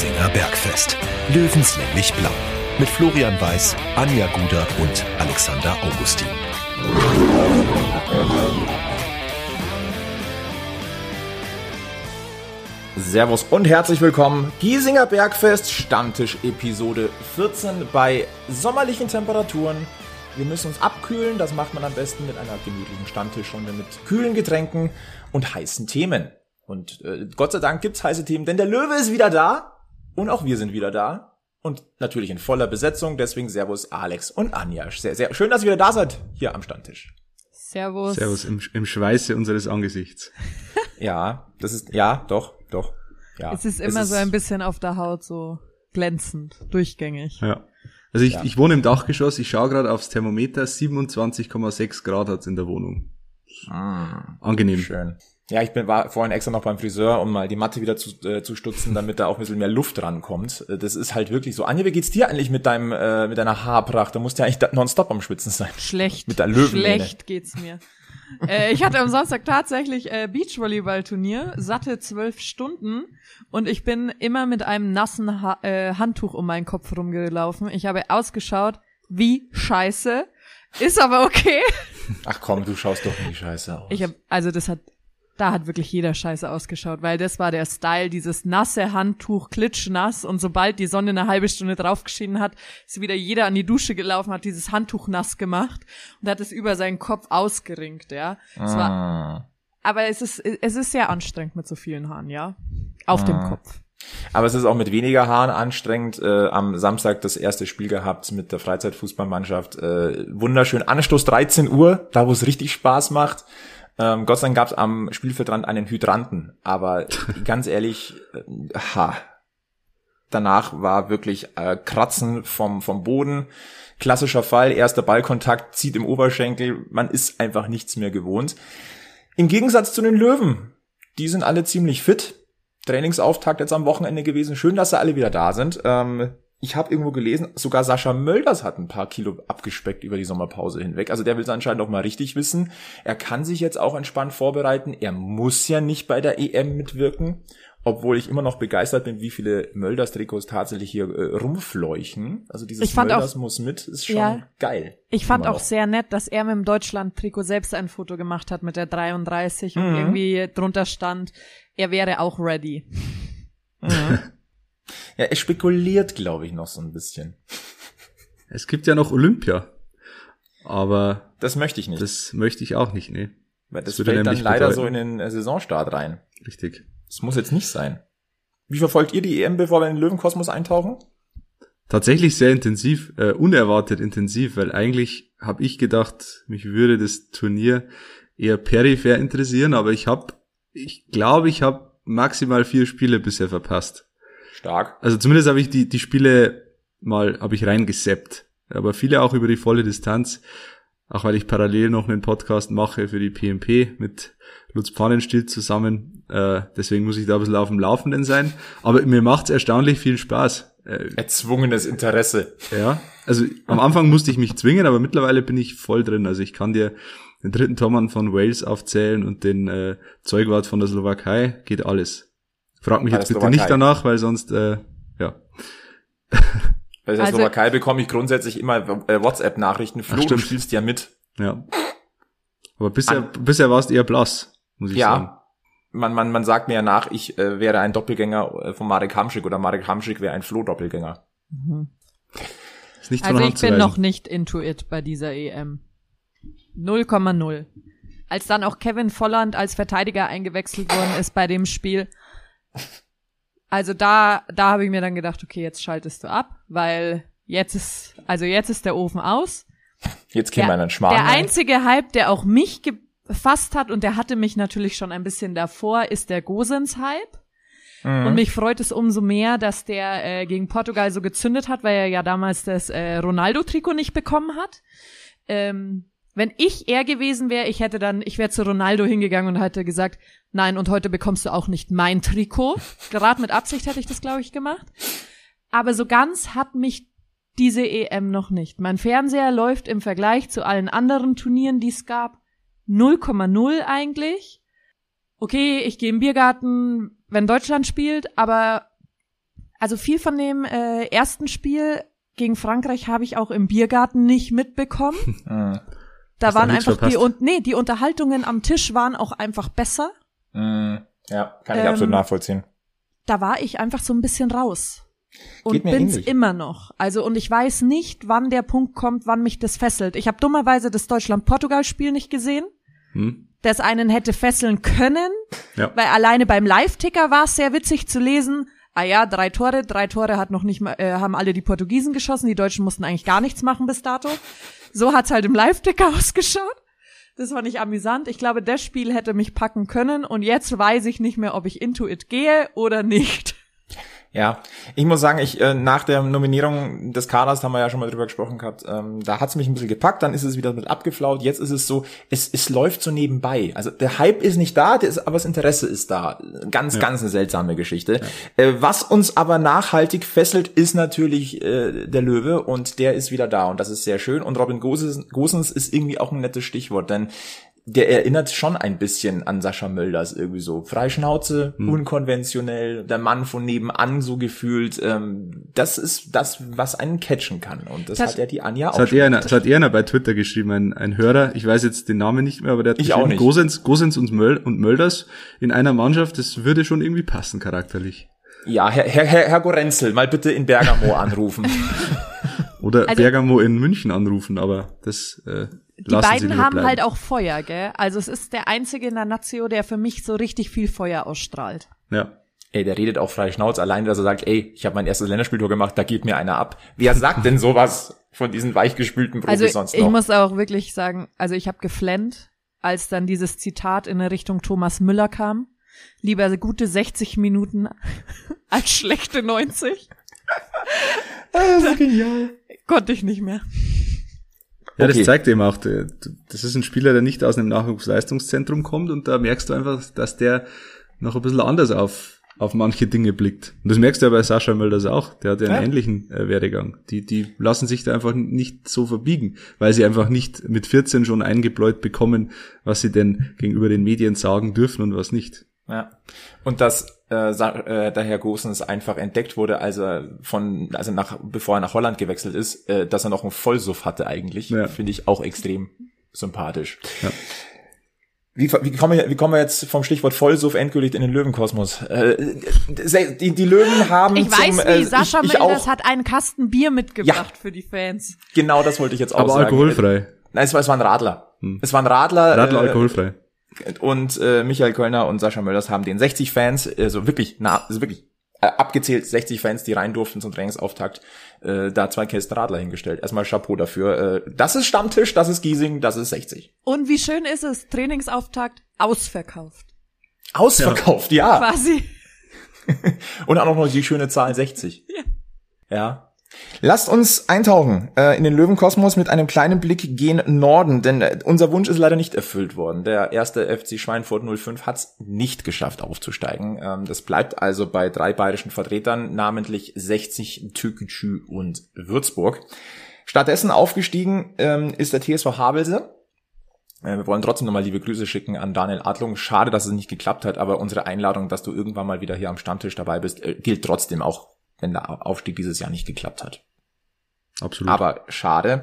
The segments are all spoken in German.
Giesinger Bergfest. Löwenslänglich blau. Mit Florian Weiß, Anja Guder und Alexander Augustin. Servus und herzlich willkommen. Giesinger Bergfest Stammtisch Episode 14 bei sommerlichen Temperaturen. Wir müssen uns abkühlen. Das macht man am besten mit einer gemütlichen Stammtischrunde mit kühlen Getränken und heißen Themen. Und äh, Gott sei Dank gibt's heiße Themen, denn der Löwe ist wieder da und auch wir sind wieder da. Und natürlich in voller Besetzung, deswegen Servus Alex und Anja. Sehr, sehr schön, dass ihr wieder da seid hier am Stammtisch. Servus. Servus im, im Schweiße unseres Angesichts. ja, das ist, ja, doch, doch. Ja, es ist immer es ist, so ein bisschen auf der Haut so glänzend, durchgängig. Ja. Also ich, ja. ich wohne im Dachgeschoss, ich schaue gerade aufs Thermometer, 27,6 Grad hat's in der Wohnung. Ah, Angenehm. Schön. Ja, ich bin, war vorhin extra noch beim Friseur, um mal die Matte wieder zu, äh, zu stutzen, damit da auch ein bisschen mehr Luft rankommt. Äh, das ist halt wirklich so. Anja, wie geht's dir eigentlich mit deinem, äh, mit deiner Haarpracht? Da musst du ja eigentlich nonstop am Schwitzen sein. Schlecht. Mit der Löwen. Schlecht geht's mir. äh, ich hatte am Samstag tatsächlich äh, Beachvolleyball-Turnier, satte zwölf Stunden und ich bin immer mit einem nassen ha äh, Handtuch um meinen Kopf rumgelaufen. Ich habe ausgeschaut wie scheiße. Ist aber okay. Ach komm, du schaust doch nie scheiße aus. Ich hab, also das hat da hat wirklich jeder scheiße ausgeschaut, weil das war der Style, dieses nasse Handtuch, klitschnass und sobald die Sonne eine halbe Stunde draufgeschienen hat, ist wieder jeder an die Dusche gelaufen, hat dieses Handtuch nass gemacht und hat es über seinen Kopf ausgeringt, ja. Es war, ah. aber es ist, es ist sehr anstrengend mit so vielen Haaren, ja. Auf ah. dem Kopf. Aber es ist auch mit weniger Haaren anstrengend. Äh, am Samstag das erste Spiel gehabt mit der Freizeitfußballmannschaft. Äh, wunderschön. Anstoß 13 Uhr, da wo es richtig Spaß macht. Ähm, Gott sei Dank gab es am Spielfeldrand einen Hydranten, aber ganz ehrlich, äh, ha, danach war wirklich äh, Kratzen vom, vom Boden. Klassischer Fall, erster Ballkontakt, zieht im Oberschenkel, man ist einfach nichts mehr gewohnt. Im Gegensatz zu den Löwen, die sind alle ziemlich fit. Trainingsauftakt jetzt am Wochenende gewesen. Schön, dass sie alle wieder da sind. Ähm, ich habe irgendwo gelesen, sogar Sascha Mölders hat ein paar Kilo abgespeckt über die Sommerpause hinweg. Also der will es anscheinend auch mal richtig wissen. Er kann sich jetzt auch entspannt vorbereiten. Er muss ja nicht bei der EM mitwirken. Obwohl ich immer noch begeistert bin, wie viele Mölders-Trikots tatsächlich hier äh, rumfleuchen. Also dieses Mölders auch, muss mit, ist schon ja, geil. Ich fand auch noch. sehr nett, dass er mit dem Deutschland-Trikot selbst ein Foto gemacht hat mit der 33 mhm. und irgendwie drunter stand, er wäre auch ready. Mhm. Ja, er spekuliert, glaube ich, noch so ein bisschen. Es gibt ja noch Olympia. Aber. Das möchte ich nicht. Das möchte ich auch nicht, nee. Weil das, das fällt dann leider bedeuten. so in den äh, Saisonstart rein. Richtig. Das muss jetzt nicht sein. Wie verfolgt ihr die EM, bevor wir in den Löwenkosmos eintauchen? Tatsächlich sehr intensiv, äh, unerwartet intensiv, weil eigentlich habe ich gedacht, mich würde das Turnier eher peripher interessieren, aber ich habe, ich glaube, ich habe maximal vier Spiele bisher verpasst. Stark. Also zumindest habe ich die, die Spiele mal, habe ich reingeseppt. Aber viele auch über die volle Distanz. Auch weil ich parallel noch einen Podcast mache für die PMP mit Lutz Pfannenstiel zusammen. Äh, deswegen muss ich da ein bisschen auf dem Laufenden sein. Aber mir macht's erstaunlich viel Spaß. Äh, Erzwungenes Interesse. Ja, also am Anfang musste ich mich zwingen, aber mittlerweile bin ich voll drin. Also ich kann dir den dritten Tormann von Wales aufzählen und den äh, Zeugwart von der Slowakei. Geht alles. Frag mich jetzt bitte Slowakei. nicht danach, weil sonst, äh, ja. Bei der also, Slowakei bekomme ich grundsätzlich immer äh, WhatsApp-Nachrichten. Flo, du spielst ja mit. Ja. Aber bisher, An bisher warst du eher blass, muss ich ja. sagen. Man, man, man sagt mir ja nach, ich äh, wäre ein Doppelgänger äh, von Marek Hamschik oder Marek Hamschik wäre ein Flo-Doppelgänger. Mhm. Ist nicht also ich bin noch nicht into it bei dieser EM. 0,0. Als dann auch Kevin Volland als Verteidiger eingewechselt worden ist bei dem Spiel, also da, da habe ich mir dann gedacht, okay, jetzt schaltest du ab, weil jetzt ist, also jetzt ist der Ofen aus. Jetzt käme einen Schmarrn. Der einzige Hype, der auch mich gefasst hat und der hatte mich natürlich schon ein bisschen davor, ist der Gosens-Hype. Mhm. Und mich freut es umso mehr, dass der äh, gegen Portugal so gezündet hat, weil er ja damals das äh, Ronaldo-Trikot nicht bekommen hat. Ähm, wenn ich er gewesen wäre, ich hätte dann, ich wäre zu Ronaldo hingegangen und hätte gesagt, nein, und heute bekommst du auch nicht mein Trikot. Gerade mit Absicht hätte ich das, glaube ich, gemacht. Aber so ganz hat mich diese EM noch nicht. Mein Fernseher läuft im Vergleich zu allen anderen Turnieren, die es gab, 0,0 eigentlich. Okay, ich gehe im Biergarten, wenn Deutschland spielt, aber also viel von dem äh, ersten Spiel gegen Frankreich habe ich auch im Biergarten nicht mitbekommen. Da waren einfach die verpasst? und nee, die Unterhaltungen am Tisch waren auch einfach besser. Mhm. Ja, kann ich Ähm, absolut nachvollziehen. Da war ich einfach so ein bisschen raus. Und bin's ähnlich. immer noch. Also und ich weiß nicht, wann der Punkt kommt, wann mich das fesselt. Ich habe dummerweise das Deutschland-Portugal-Spiel nicht gesehen. Hm? das einen hätte fesseln können, Ja. weil alleine beim Live-Ticker war es sehr witzig zu lesen. Ah ja, drei Tore, drei Tore hat noch nicht mal, äh, haben alle die Portugiesen geschossen, die Deutschen mussten eigentlich gar nichts machen bis dato. So hat's halt im Live-Ticker ausgeschaut. Das fand ich amüsant. Ich glaube, das Spiel hätte mich packen können und jetzt weiß ich nicht mehr, ob ich into it gehe oder nicht. Ja, ich muss sagen, ich äh, nach der Nominierung des Kaders, da haben wir ja schon mal drüber gesprochen gehabt, ähm, da hat's mich ein bisschen gepackt, dann ist es wieder mit abgeflaut, jetzt ist es so, es, es läuft so nebenbei. Also der Hype ist nicht da, der ist, aber das Interesse ist da. Ganz, ganz eine seltsame Geschichte. Äh, was uns aber nachhaltig fesselt, ist natürlich äh, der Löwe und der ist wieder da und das ist sehr schön. Und Robin Gosens, Gosens ist irgendwie auch ein nettes Stichwort, denn der erinnert schon ein bisschen an Sascha Mölders irgendwie so. Freischnauze, unkonventionell, der Mann von nebenan so gefühlt. Ähm, das ist das, was einen catchen kann. Und das, Das- hat ja die Anja Das auch hat, schon. er einer, das hat er einer bei Twitter geschrieben, ein, ein Hörer, ich weiß jetzt den Namen nicht mehr, aber der hat Ich auch nicht. Gosens, Gosens und, Möl, und Mölders in einer Mannschaft, das würde schon irgendwie passen charakterlich. Ja, Herr, Herr, Herr, Herr Gorenzel, mal bitte in Bergamo anrufen. Oder Also- Bergamo in München anrufen, aber das äh, Die lassen beiden haben bleiben. halt auch Feuer, gell? Also es ist der einzige in der Nazio, der für mich so richtig viel Feuer ausstrahlt. Ja. ey, der redet auch frei Schnauz, allein, dass er sagt, ey, ich habe mein erstes Länderspieltor gemacht, da geht mir einer ab. Wer sagt denn sowas von diesen weichgespülten Profis Also sonst ich noch? muss auch wirklich sagen, also ich habe geflennt, als dann dieses Zitat in Richtung Thomas Müller kam. Lieber gute 60 Minuten als schlechte 90. das ist genial. Konnte ich nicht mehr. Ja, Okay. das zeigt eben auch, der- das ist ein Spieler, der nicht aus einem Nachwuchsleistungszentrum kommt und da merkst du einfach, dass der noch ein bisschen anders auf, auf manche Dinge blickt. Und das merkst du ja bei Sascha Mölders auch, der hat ja einen Ja. ähnlichen äh, Werdegang. Die, die lassen sich da einfach nicht so verbiegen, weil sie einfach nicht mit 14 schon eingebläut bekommen, was sie denn gegenüber den Medien sagen dürfen und was nicht. Ja. Und dass äh, Sa- äh, der Herr Gosens einfach entdeckt wurde, als er von, also nach, bevor er nach Holland gewechselt ist, äh, dass er noch einen Vollsuff hatte eigentlich, Ja. finde ich auch extrem sympathisch. Ja. Wie, wie, kommen wir, wie kommen wir jetzt vom Stichwort Vollsuff endgültig in den Löwenkosmos? Äh, die, die Löwen haben Ich zum, weiß äh, wie, Sascha ich, ich Mölders auch, hat einen Kasten Bier mitgebracht für die Fans. genau das wollte ich jetzt auch Aber sagen. alkoholfrei. Nein, es war, es war ein Radler. Hm. Es war ein Radler. Radler äh, alkoholfrei. Und äh, Michael Kölner und Sascha Mölders haben den 60 Fans, also wirklich, na, also wirklich äh, abgezählt 60 Fans, die rein durften zum Trainingsauftakt, äh, da zwei Kästen Radler hingestellt. Erstmal Chapeau dafür. Äh, das ist Stammtisch, das ist Giesing, das ist 60. Und wie schön ist es, Trainingsauftakt ausverkauft. Ausverkauft, ja. Quasi. Und auch noch die schöne Zahl 60. Ja. Lasst uns eintauchen äh, in den Löwenkosmos mit einem kleinen Blick gen Norden, denn äh, unser Wunsch ist leider nicht erfüllt worden. Der erste FC Schweinfurt 05 hat es nicht geschafft aufzusteigen. Ähm, das bleibt also bei drei bayerischen Vertretern, namentlich 60 Türkgücü und Würzburg. Stattdessen aufgestiegen ähm, ist der TSV Havelse. Äh, Wir wollen trotzdem nochmal liebe Grüße schicken an Daniel Adlung. Schade, dass es nicht geklappt hat, aber unsere Einladung, dass du irgendwann mal wieder hier am Stammtisch dabei bist, äh, gilt trotzdem auch, wenn der Aufstieg dieses Jahr nicht geklappt hat. Absolut. Aber schade.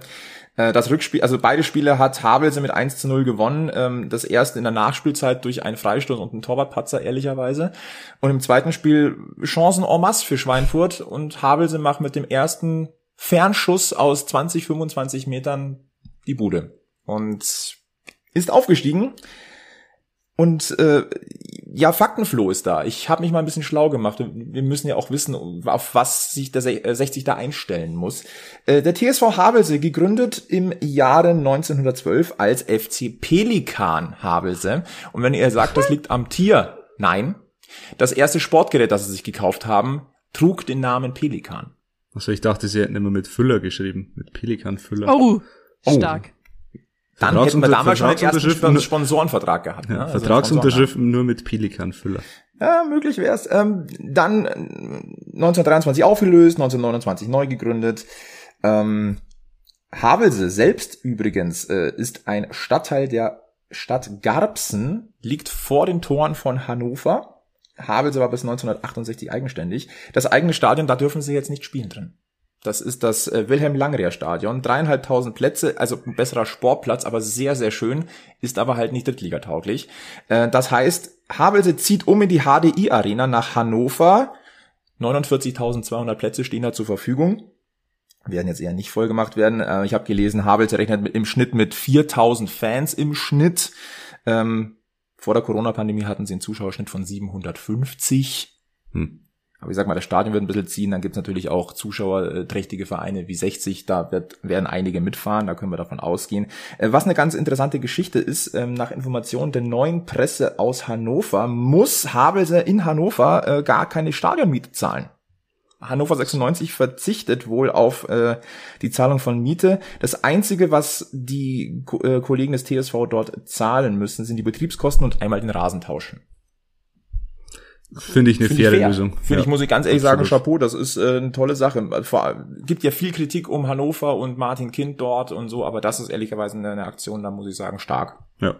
Äh, Das Rückspiel, also beide Spiele hat Havelse mit 1 zu 0 gewonnen. Ähm, Das erste in der Nachspielzeit durch einen Freistoß und einen Torwartpatzer, ehrlicherweise. Und im zweiten Spiel Chancen en masse für Schweinfurt und Havelse macht mit dem ersten Fernschuss aus 20, 25 Metern die Bude. Und ist aufgestiegen. Und äh, ja, Faktenfloh ist da. Ich habe mich mal ein bisschen schlau gemacht. Wir müssen ja auch wissen, auf was sich der Se- äh, 60 da einstellen muss. Äh, der TSV Havelse, gegründet im Jahre 1912 als FC Pelikan Havelse. Und wenn ihr sagt, das liegt am Tier, nein. Das erste Sportgerät, das sie sich gekauft haben, trug den Namen Pelikan. Also ich dachte, sie hätten immer mit Füller geschrieben, mit Pelikan Füller. Oh, Oh. Dann hätten wir damals schon den ersten Sponsorenvertrag gehabt. ne? Ja, Also einen Vertragsunterschriften nur mit Pelikan Füller. Ja, möglich wär's. Ähm, dann äh, 1923 aufgelöst, 1929 neu gegründet. Ähm, Havelse selbst übrigens äh, ist ein Stadtteil der Stadt Garbsen, liegt vor den Toren von Hannover. Havelse war bis 1968 eigenständig. Das eigene Stadion, da dürfen sie jetzt nicht spielen drin. Das ist das äh, Wilhelm Langreer Stadion. Dreieinhalbtausend Plätze, also ein besserer Sportplatz, aber sehr, sehr schön, ist aber halt nicht drittligatauglich. Äh, das heißt, Havelse zieht um in die HDI Arena nach Hannover. 49.200 Plätze stehen da zur Verfügung. Werden jetzt eher nicht voll gemacht werden. Äh, ich habe gelesen, Havelse rechnet mit, im Schnitt mit 4.000 Fans im Schnitt. Ähm, vor der Corona-Pandemie hatten sie einen Zuschauerschnitt von 750. Hm. Aber ich sag mal, das Stadion wird ein bisschen ziehen, dann gibt's natürlich auch zuschauerträchtige Vereine wie 60, da wird, werden einige mitfahren, da können wir davon ausgehen. Äh, was eine ganz interessante Geschichte ist, ähm, nach Informationen der neuen Presse aus Hannover muss Havelse in Hannover äh, gar keine Stadionmiete zahlen. Hannover 96 verzichtet wohl auf äh, die Zahlung von Miete. Das Einzige, was die äh, Kollegen des TSV dort zahlen müssen, sind die Betriebskosten und einmal den Rasen tauschen. Finde ich eine Find faire fair. Lösung. Finde ja. ich, muss ich ganz ehrlich Absolut. sagen, Chapeau, das ist äh, eine tolle Sache. Vor, gibt ja viel Kritik um Hannover und Martin Kind dort und so, aber das ist ehrlicherweise eine, eine Aktion, da muss ich sagen, stark. Ja.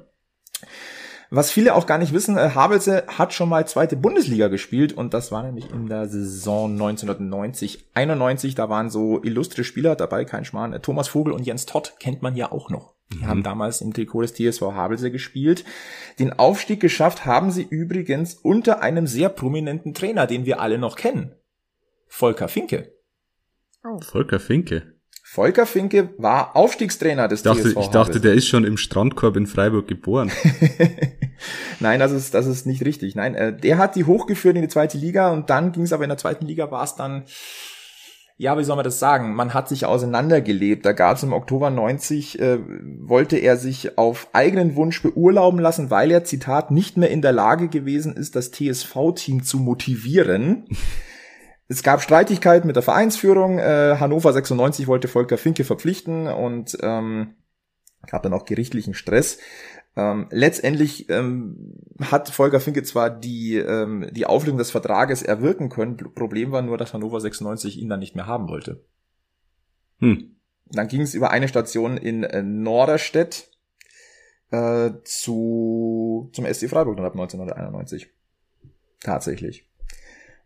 Was viele auch gar nicht wissen, äh, Havelse hat schon mal zweite Bundesliga gespielt und das war nämlich in der Saison 1990, 91. Da waren so illustre Spieler dabei, kein Schmarrn. Äh, Thomas Vogel und Jens Todd kennt man ja auch noch. Die mhm. haben damals im Trikot des TSV Havelse gespielt. Den Aufstieg geschafft haben sie übrigens unter einem sehr prominenten Trainer, den wir alle noch kennen. Volker Finke. Oh. Volker Finke. Volker Finke war Aufstiegstrainer des ich dachte, TSV Ich dachte, der ist schon im Strandkorb in Freiburg geboren. Nein, das ist, das ist nicht richtig. Nein, äh, der hat die hochgeführt in die zweite Liga und dann ging es aber in der zweiten Liga war es dann ja, wie soll man das sagen? Man hat sich auseinandergelebt. Da gab es im Oktober 90, äh, wollte er sich auf eigenen Wunsch beurlauben lassen, weil er, Zitat, nicht mehr in der Lage gewesen ist, das TSV-Team zu motivieren. Es gab Streitigkeiten mit der Vereinsführung. Äh, Hannover 96 wollte Volker Finke verpflichten und ähm, gab dann auch gerichtlichen Stress. Ähm, letztendlich ähm, hat Volker Finke zwar die, ähm, die Auflösung des Vertrages erwirken können, Problem war nur, dass Hannover 96 ihn dann nicht mehr haben wollte. Hm. Dann ging es über eine Station in äh, Norderstedt äh, zu, zum SC Freiburg dann ab 1991. Tatsächlich.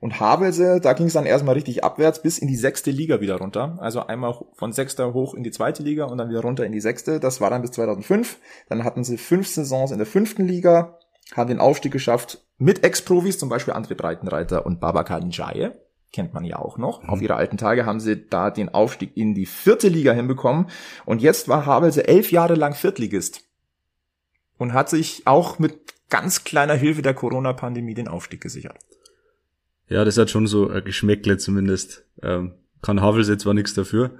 Und Havelse, da ging es dann erstmal richtig abwärts bis in die sechste Liga wieder runter. Also einmal von sechster hoch in die zweite Liga und dann wieder runter in die sechste. Das war dann bis 2005. Dann hatten sie fünf Saisons in der fünften Liga, haben den Aufstieg geschafft mit Ex-Profis, zum Beispiel André Breitenreiter und Babakar Njaye. Kennt man ja auch noch. Mhm. Auf ihre alten Tage haben sie da den Aufstieg in die vierte Liga hinbekommen. Und jetzt war Havelse elf Jahre lang Viertligist. Und hat sich auch mit ganz kleiner Hilfe der Corona-Pandemie den Aufstieg gesichert. Ja, das hat schon so ein Geschmäckle zumindest. Ähm, kann Havels jetzt zwar nichts dafür,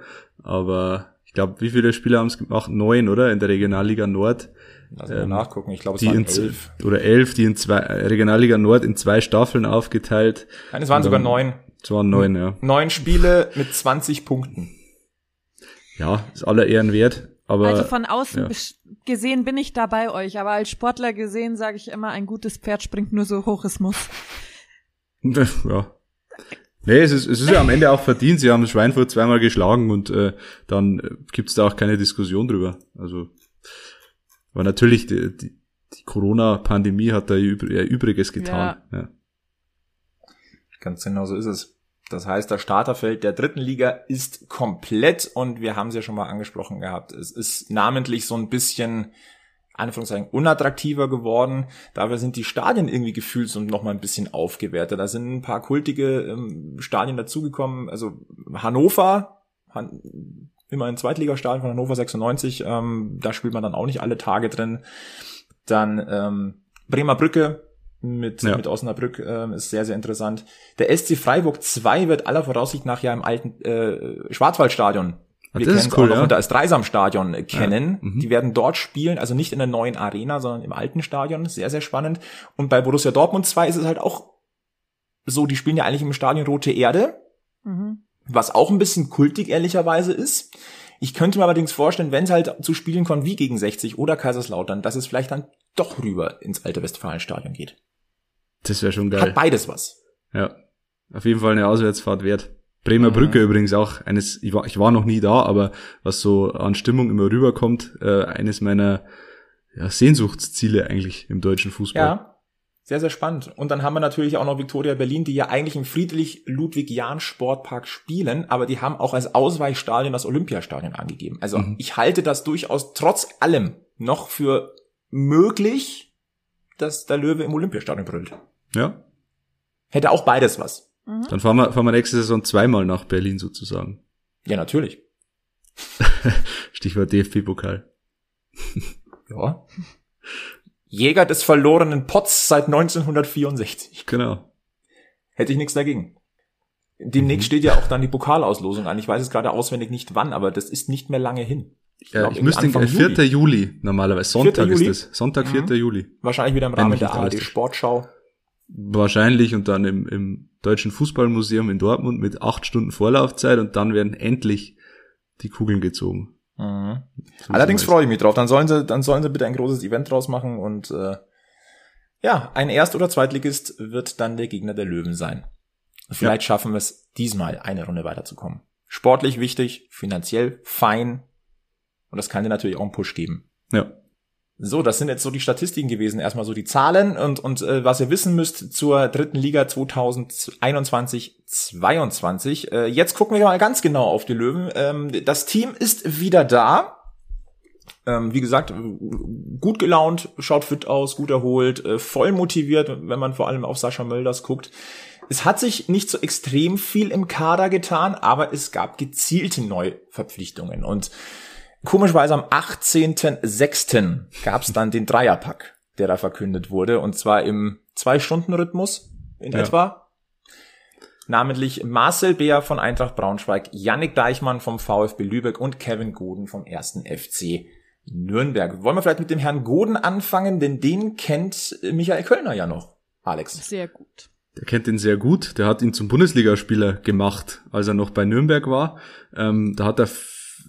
aber ich glaube, wie viele Spieler haben es gemacht? Neun, oder? In der Regionalliga Nord. Also ähm, nachgucken, ich glaube, es waren elf. Oder elf, die in zwei, Regionalliga Nord in zwei Staffeln aufgeteilt. Nein, es waren sogar neun. Es waren neun, ja. Neun Spiele mit 20 Punkten. Ja, ist aller Ehren wert. Aber, also von außen ja. gesehen bin ich da bei euch, aber als Sportler gesehen sage ich immer, ein gutes Pferd springt nur so hoch es muss. ja. Nee, es ist, es ist ja am Ende auch verdient. Sie haben Schweinfurt zweimal geschlagen und äh, dann äh, gibt's da auch keine Diskussion drüber. Also, aber natürlich, die, die, die Corona-Pandemie hat da ihr Übriges getan. Ja. ja. Ganz genau so ist es. Das heißt, das Starterfeld der dritten Liga ist komplett und wir haben es ja schon mal angesprochen gehabt. Es ist namentlich so ein bisschen Anführungszeichen unattraktiver geworden. Dafür sind die Stadien irgendwie gefühlt so noch mal ein bisschen aufgewertet. Da sind ein paar kultige ähm, Stadien dazugekommen. Also Hannover, Han immer ein Zweitligastadion von Hannover 96, ähm, da spielt man dann auch nicht alle Tage drin. Dann ähm, Bremer Brücke mit, ja. mit Osnabrück ähm, ist sehr, sehr interessant. Der SC Freiburg 2 wird aller Voraussicht nach ja im alten äh, Schwarzwaldstadion wir kennen es cool, auch noch ja. unter als Dreisamstadion kennen. Ja. Mhm. Die werden dort spielen, also nicht in der neuen Arena, sondern im alten Stadion. Sehr, sehr spannend. Und bei Borussia Dortmund 2 ist es halt auch so, die spielen ja eigentlich im Stadion Rote Erde, mhm. was auch ein bisschen kultig ehrlicherweise ist. Ich könnte mir allerdings vorstellen, wenn es halt zu Spielen kommt wie gegen 60 oder Kaiserslautern, dass es vielleicht dann doch rüber ins alte Westfalenstadion geht. Das wäre schon geil. Hat beides was. Ja. Auf jeden Fall eine Auswärtsfahrt wert. Bremer mhm. Brücke übrigens auch eines, ich war, ich war noch nie da, aber was so an Stimmung immer rüberkommt, äh, eines meiner ja, Sehnsuchtsziele eigentlich im deutschen Fußball. Ja. Sehr, sehr spannend. Und dann haben wir natürlich auch noch Victoria Berlin, die ja eigentlich im Friedrich-Ludwig-Jahn-Sportpark spielen, aber die haben auch als Ausweichstadion das Olympiastadion angegeben. Also mhm. ich halte das durchaus trotz allem noch für möglich, dass der Löwe im Olympiastadion brüllt. Ja. Hätte auch beides was. Mhm. Dann fahren wir, fahren wir nächste Saison zweimal nach Berlin sozusagen. Ja, natürlich. Stichwort DFB-Pokal. ja. Jäger des verlorenen Pots seit 1964. Genau. Hätte ich nichts dagegen. Demnächst mhm. steht ja auch dann die Pokalauslosung an. Ich weiß es gerade auswendig nicht wann, aber das ist nicht mehr lange hin. Ich, ja, ich müsste denken, 4. Juli. Juli normalerweise. Sonntag Juli? ist es. Sonntag, 4. Mhm. Juli. Wahrscheinlich wieder im Rahmen der ARD Sportschau. Wahrscheinlich und dann im, im Deutschen Fußballmuseum in Dortmund mit acht Stunden Vorlaufzeit und dann werden endlich die Kugeln gezogen. Mhm. Allerdings freue ich mich drauf. Dann sollen sie, dann sollen sie bitte ein großes Event draus machen und äh, ja, ein Erst- oder Zweitligist wird dann der Gegner der Löwen sein. Vielleicht ja. schaffen wir es diesmal eine Runde weiterzukommen. Sportlich wichtig, finanziell fein und das kann dir natürlich auch einen Push geben. Ja. So, das sind jetzt so die Statistiken gewesen. Erstmal so die Zahlen und, und äh, was ihr wissen müsst zur dritten Liga 2021-22. Äh, jetzt gucken wir mal ganz genau auf die Löwen. Ähm, das Team ist wieder da. Ähm, wie gesagt, gut gelaunt, schaut fit aus, gut erholt, äh, voll motiviert, wenn man vor allem auf Sascha Mölders guckt. Es hat sich nicht so extrem viel im Kader getan, aber es gab gezielte Neuverpflichtungen und Komischerweise am 18.06. gab es dann den Dreierpack, der da verkündet wurde, und zwar im Zwei-Stunden-Rhythmus in ja. etwa. Namentlich Marcel Beer von Eintracht Braunschweig, Yannick Deichmann vom VfB Lübeck und Kevin Goden vom ersten FC Nürnberg. Wollen wir vielleicht mit dem Herrn Goden anfangen, denn den kennt Michael Kölner ja noch, Alex. Sehr gut. Der kennt ihn sehr gut. Der hat ihn zum Bundesligaspieler gemacht, als er noch bei Nürnberg war. Ähm, da hat er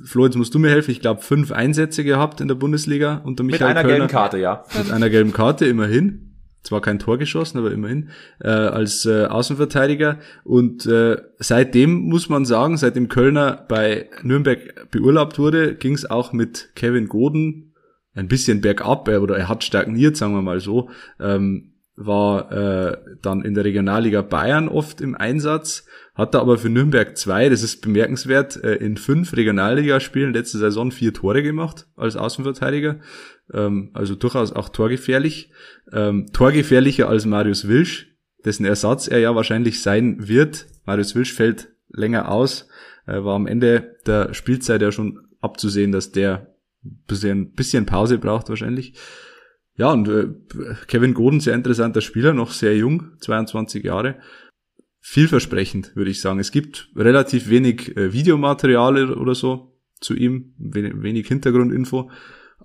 Flo, jetzt musst du mir helfen. Ich glaube, fünf Einsätze gehabt in der Bundesliga unter Michael Mit einer Kölner. gelben Karte, ja. Mit einer gelben Karte, immerhin. Zwar kein Tor geschossen, aber immerhin äh, als äh, Außenverteidiger. Und äh, seitdem muss man sagen, seitdem Kölner bei Nürnberg beurlaubt wurde, ging es auch mit Kevin Goden ein bisschen bergab, oder er hat stagniert, sagen wir mal so. Ähm, war äh, dann in der Regionalliga Bayern oft im Einsatz, hat da aber für Nürnberg zwei, das ist bemerkenswert, äh, in fünf Regionalligaspielen letzte Saison vier Tore gemacht als Außenverteidiger, ähm, also durchaus auch torgefährlich, ähm, torgefährlicher als Marius Wilsch, dessen Ersatz er ja wahrscheinlich sein wird. Marius Wilsch fällt länger aus, äh, war am Ende der Spielzeit ja schon abzusehen, dass der bisschen, bisschen Pause braucht wahrscheinlich. Ja, und äh, Kevin Goden, sehr interessanter Spieler, noch sehr jung, 22 Jahre. Vielversprechend, würde ich sagen. Es gibt relativ wenig äh, Videomaterial oder so zu ihm, wenig, wenig Hintergrundinfo.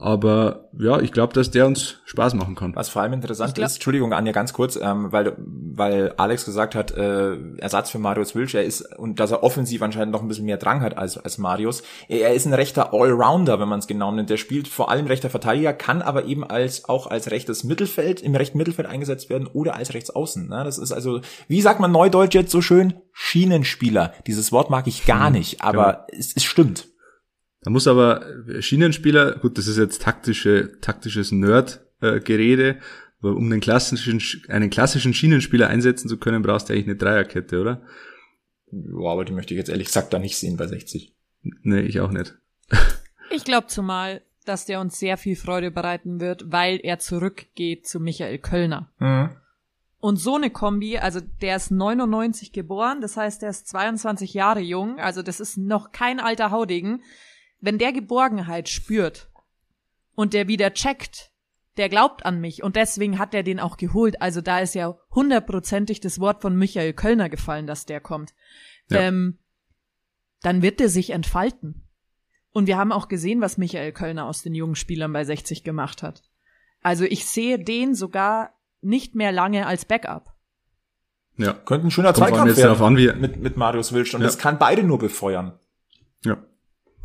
Aber ja, ich glaube, dass der uns Spaß machen kann. Was vor allem interessant glaub, ist, Entschuldigung, Anja, ganz kurz, ähm, weil, weil Alex gesagt hat, äh, Ersatz für Marius Wilsch, er ist, und dass er offensiv anscheinend noch ein bisschen mehr Drang hat als, als Marius. Er, er ist ein rechter Allrounder, wenn man es genau nennt. Der spielt vor allem rechter Verteidiger, kann aber eben als auch als rechtes Mittelfeld, im rechten Mittelfeld eingesetzt werden oder als Rechtsaußen. Ne? Das ist also, wie sagt man Neudeutsch jetzt so schön? Schienenspieler. Dieses Wort mag ich gar hm, nicht, aber genau. es, es stimmt. Da muss aber Schienenspieler, gut, das ist jetzt taktische, taktisches Nerd-Gerede, aber um den klassischen, einen klassischen Schienenspieler einsetzen zu können, brauchst du eigentlich eine Dreierkette, oder? Ja, aber die möchte ich jetzt ehrlich gesagt da nicht sehen bei 60. Nee, ich auch nicht. ich glaube zumal, dass der uns sehr viel Freude bereiten wird, weil er zurückgeht zu Michael Kölner. Mhm. Und so eine Kombi, also der ist 99 geboren, das heißt, der ist 22 Jahre jung, also das ist noch kein alter Haudegen wenn der Geborgenheit spürt und der wieder checkt, der glaubt an mich und deswegen hat er den auch geholt. Also da ist ja hundertprozentig das Wort von Michael Kölner gefallen, dass der kommt. Ja. Ähm, dann wird der sich entfalten. Und wir haben auch gesehen, was Michael Kölner aus den jungen Spielern bei 60 gemacht hat. Also ich sehe den sogar nicht mehr lange als Backup. Ja. Könnte ein schöner Zweikampf werden mit, mit Marius Wilsch und ja. das kann beide nur befeuern. Ja.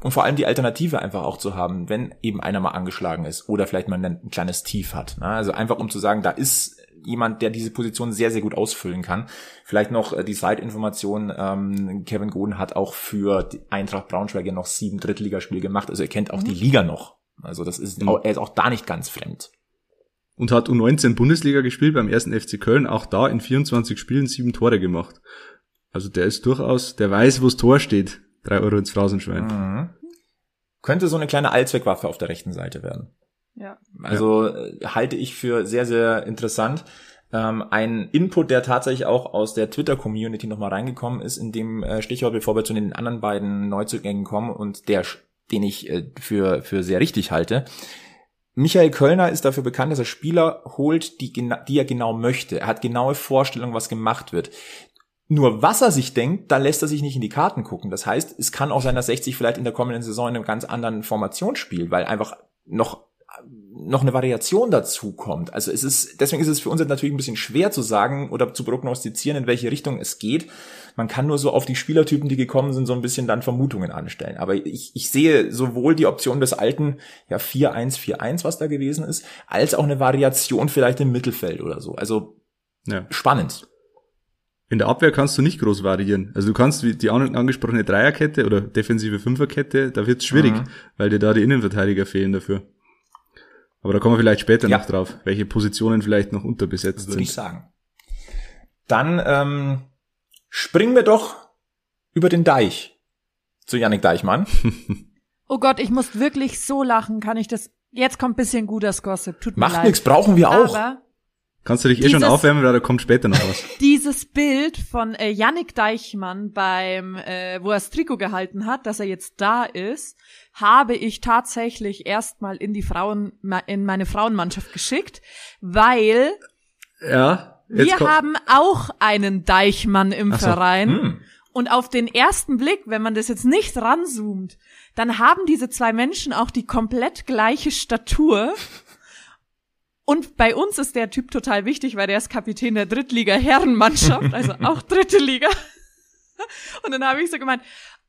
Und vor allem die Alternative einfach auch zu haben, wenn eben einer mal angeschlagen ist oder vielleicht mal ein, ein kleines Tief hat. Ne? Also einfach um zu sagen, da ist jemand, der diese Position sehr, sehr gut ausfüllen kann. Vielleicht noch äh, die Side-Information, ähm, Kevin Goden hat auch für die Eintracht Braunschweig ja noch sieben Drittligaspiele gemacht, also er kennt auch mhm. die Liga noch. Also das ist, mhm. er ist auch da nicht ganz fremd. und hat U19 Bundesliga gespielt beim ersten FC Köln, auch da in 24 Spielen sieben Tore gemacht. Also der ist durchaus, der weiß, wo's Tor steht. Drei Euro ins Phrasenschwein. Mhm. Könnte so eine kleine Allzweckwaffe auf der rechten Seite werden. Ja. Also äh, halte ich für sehr, sehr interessant. Ähm, ein Input, der tatsächlich auch aus der Twitter-Community nochmal reingekommen ist, in dem äh, Stichwort, bevor wir zu den anderen beiden Neuzugängen kommen und der, den ich äh, für, für sehr richtig halte. Michael Kölner ist dafür bekannt, dass er Spieler holt, die, die er genau möchte. Er hat genaue Vorstellungen, was gemacht wird. Nur was er sich denkt, da lässt er sich nicht in die Karten gucken. Das heißt, es kann auch sein, dass 60 vielleicht in der kommenden Saison in einer ganz anderen Formation spielt, weil einfach noch noch eine Variation dazu kommt. Also es ist, deswegen ist es für uns natürlich ein bisschen schwer zu sagen oder zu prognostizieren, in welche Richtung es geht. Man kann nur so auf die Spielertypen, die gekommen sind, so ein bisschen dann Vermutungen anstellen. Aber ich, ich sehe sowohl die Option des alten, ja, 4-1-4-1, was da gewesen ist, als auch eine Variation vielleicht im Mittelfeld oder so. Also ja. spannend. In der Abwehr kannst du nicht groß variieren. Also du kannst wie die angesprochene Dreierkette oder defensive Fünferkette, da wird's schwierig, mhm. weil dir da die Innenverteidiger fehlen dafür. Aber da kommen wir vielleicht später ja. noch drauf, welche Positionen vielleicht noch unterbesetzt sind. Würde ich sagen. Dann ähm, springen wir doch über den Deich zu Yannick Deichmann. oh Gott, ich muss wirklich so lachen. Kann ich das? Jetzt kommt bisschen guter Gossip. Tut mir Macht leid. nichts, brauchen wir auch. Aber Kannst du dich dieses, eh schon aufwärmen, oder kommt später noch was? Dieses Bild von äh, Yannick Deichmann beim, äh, wo er das Trikot gehalten hat, dass er jetzt da ist, habe ich tatsächlich erstmal in die Frauen, in meine Frauenmannschaft geschickt, weil ja, wir haben auch einen Deichmann im so. Verein. Hm. Und auf den ersten Blick, wenn man das jetzt nicht ranzoomt, dann haben diese zwei Menschen auch die komplett gleiche Statur. Und bei uns ist der Typ total wichtig, weil der ist Kapitän der Drittliga-Herrenmannschaft, also auch dritte Liga. Und dann habe ich so gemeint,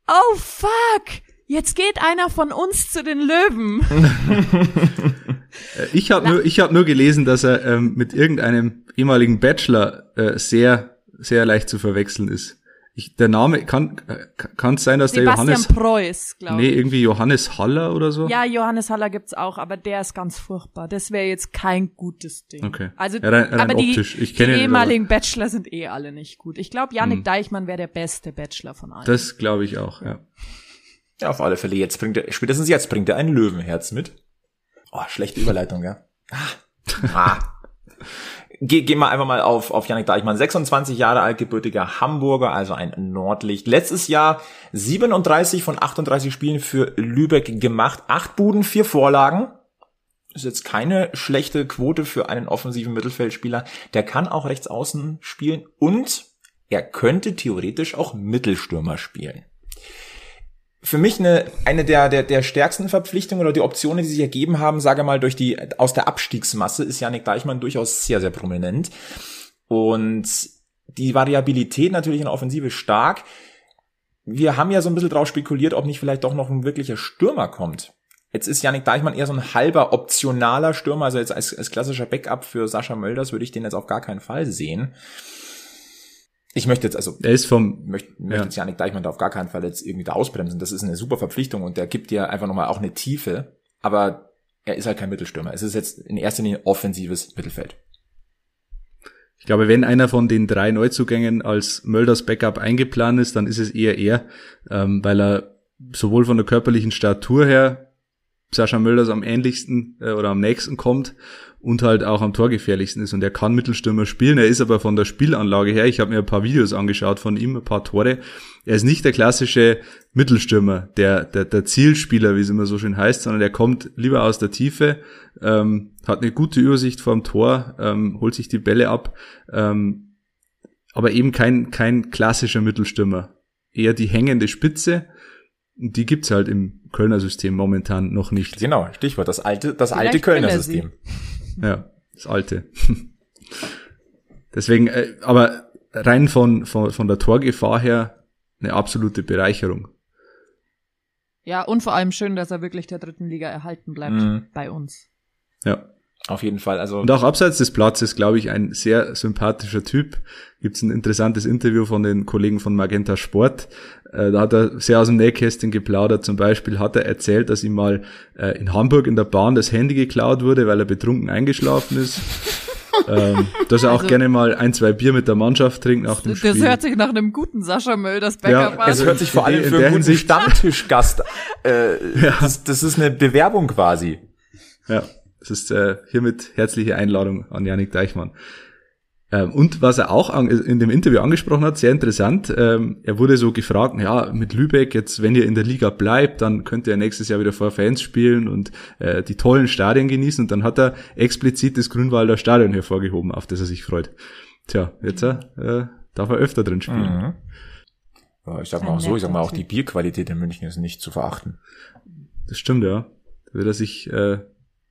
oh fuck, jetzt geht einer von uns zu den Löwen. Ich habe nur, ich hab nur gelesen, dass er ähm, mit irgendeinem ehemaligen Bachelor äh, sehr, sehr leicht zu verwechseln ist. Ich, der Name kann kann sein, dass Sebastian der Johannes Preuß, glaube ich. Nee, irgendwie Johannes Haller oder so. Ja, Johannes Haller gibt's auch, aber der ist ganz furchtbar. Das wäre jetzt kein gutes Ding. Okay. Also ja, rein, rein aber optisch. die, ich die ehemaligen Bachelor sind eh alle nicht gut. Ich glaube, Yannick hm. Deichmann wäre der beste Bachelor von allen. Das glaube ich auch, ja. Ja, auf alle Fälle. Jetzt bringt er, spätestens jetzt bringt er ein Löwenherz mit. Oh, schlechte Überleitung, ja. Ah. ah. Geh, geh mal einfach mal auf, auf Janik Deichmann. 26 Jahre alt, gebürtiger Hamburger, also ein Nordlicht. Letztes Jahr 37 von 38 Spielen für Lübeck gemacht. Acht Buden, vier Vorlagen. Ist jetzt keine schlechte Quote für einen offensiven Mittelfeldspieler. Der kann auch rechts außen spielen und er könnte theoretisch auch Mittelstürmer spielen für mich eine, eine der, der, der stärksten Verpflichtungen oder die Optionen, die sich ergeben haben, sage mal, durch die, aus der Abstiegsmasse ist Janik Deichmann durchaus sehr, sehr prominent. Und die Variabilität natürlich in der Offensive stark. Wir haben ja so ein bisschen drauf spekuliert, ob nicht vielleicht doch noch ein wirklicher Stürmer kommt. Jetzt ist Janik Deichmann eher so ein halber optionaler Stürmer, also jetzt als, als klassischer Backup für Sascha Mölders würde ich den jetzt auf gar keinen Fall sehen. Ich möchte jetzt also, er ist vom, möchte, möchte ja. jetzt Janik Deichmann da auf gar keinen Fall jetzt irgendwie da ausbremsen. Das ist eine super Verpflichtung und der gibt dir einfach nochmal auch eine Tiefe. Aber er ist halt kein Mittelstürmer. Es ist jetzt in erster Linie offensives Mittelfeld. Ich glaube, wenn einer von den drei Neuzugängen als Mölders Backup eingeplant ist, dann ist es eher er, ähm, weil er sowohl von der körperlichen Statur her Sascha Mölders am ähnlichsten äh, oder am nächsten kommt und halt auch am torgefährlichsten ist. Und er kann Mittelstürmer spielen. Er ist aber von der Spielanlage her, ich habe mir ein paar Videos angeschaut von ihm, ein paar Tore. Er ist nicht der klassische Mittelstürmer, der, der, der Zielspieler, wie es immer so schön heißt, sondern er kommt lieber aus der Tiefe, ähm, hat eine gute Übersicht vorm Tor, ähm, holt sich die Bälle ab, ähm, aber eben kein, kein klassischer Mittelstürmer. Eher die hängende Spitze, die gibt's halt im Kölner System momentan noch nicht. Genau, Stichwort, das alte, das Vielleicht alte Kölner System. Ja, das alte. Deswegen, äh, aber rein von, von, von der Torgefahr her eine absolute Bereicherung. Ja, und vor allem schön, dass er wirklich der dritten Liga erhalten bleibt mhm. bei uns. Ja. Auf jeden Fall. Also und auch abseits des Platzes, glaube ich, ein sehr sympathischer Typ. Gibt es ein interessantes Interview von den Kollegen von Magenta Sport. Äh, da hat er sehr aus dem Nähkästchen geplaudert. Zum Beispiel hat er erzählt, dass ihm mal äh, in Hamburg in der Bahn das Handy geklaut wurde, weil er betrunken eingeschlafen ist. ähm, dass er auch also, gerne mal ein, zwei Bier mit der Mannschaft trinkt nach dem das Spiel. Das hört sich nach einem guten Sascha Möll, das Backup ja, an. Es hört sich vor allem für einen guten Stammtischgast. Äh, ja. das, das ist eine Bewerbung quasi. Ja. Das ist äh, hiermit herzliche Einladung an Janik Deichmann. Ähm, und was er auch an, in dem Interview angesprochen hat, sehr interessant, ähm, er wurde so gefragt, ja, mit Lübeck, jetzt wenn ihr in der Liga bleibt, dann könnt ihr nächstes Jahr wieder vor Fans spielen und äh, die tollen Stadien genießen. Und dann hat er explizit das Grünwalder Stadion hervorgehoben, auf das er sich freut. Tja, jetzt äh, darf er öfter drin spielen. Mhm. Ja, ich sag mal auch so, ich sag mal auch die Bierqualität in München ist nicht zu verachten. Das stimmt, ja. Da wird er sich äh,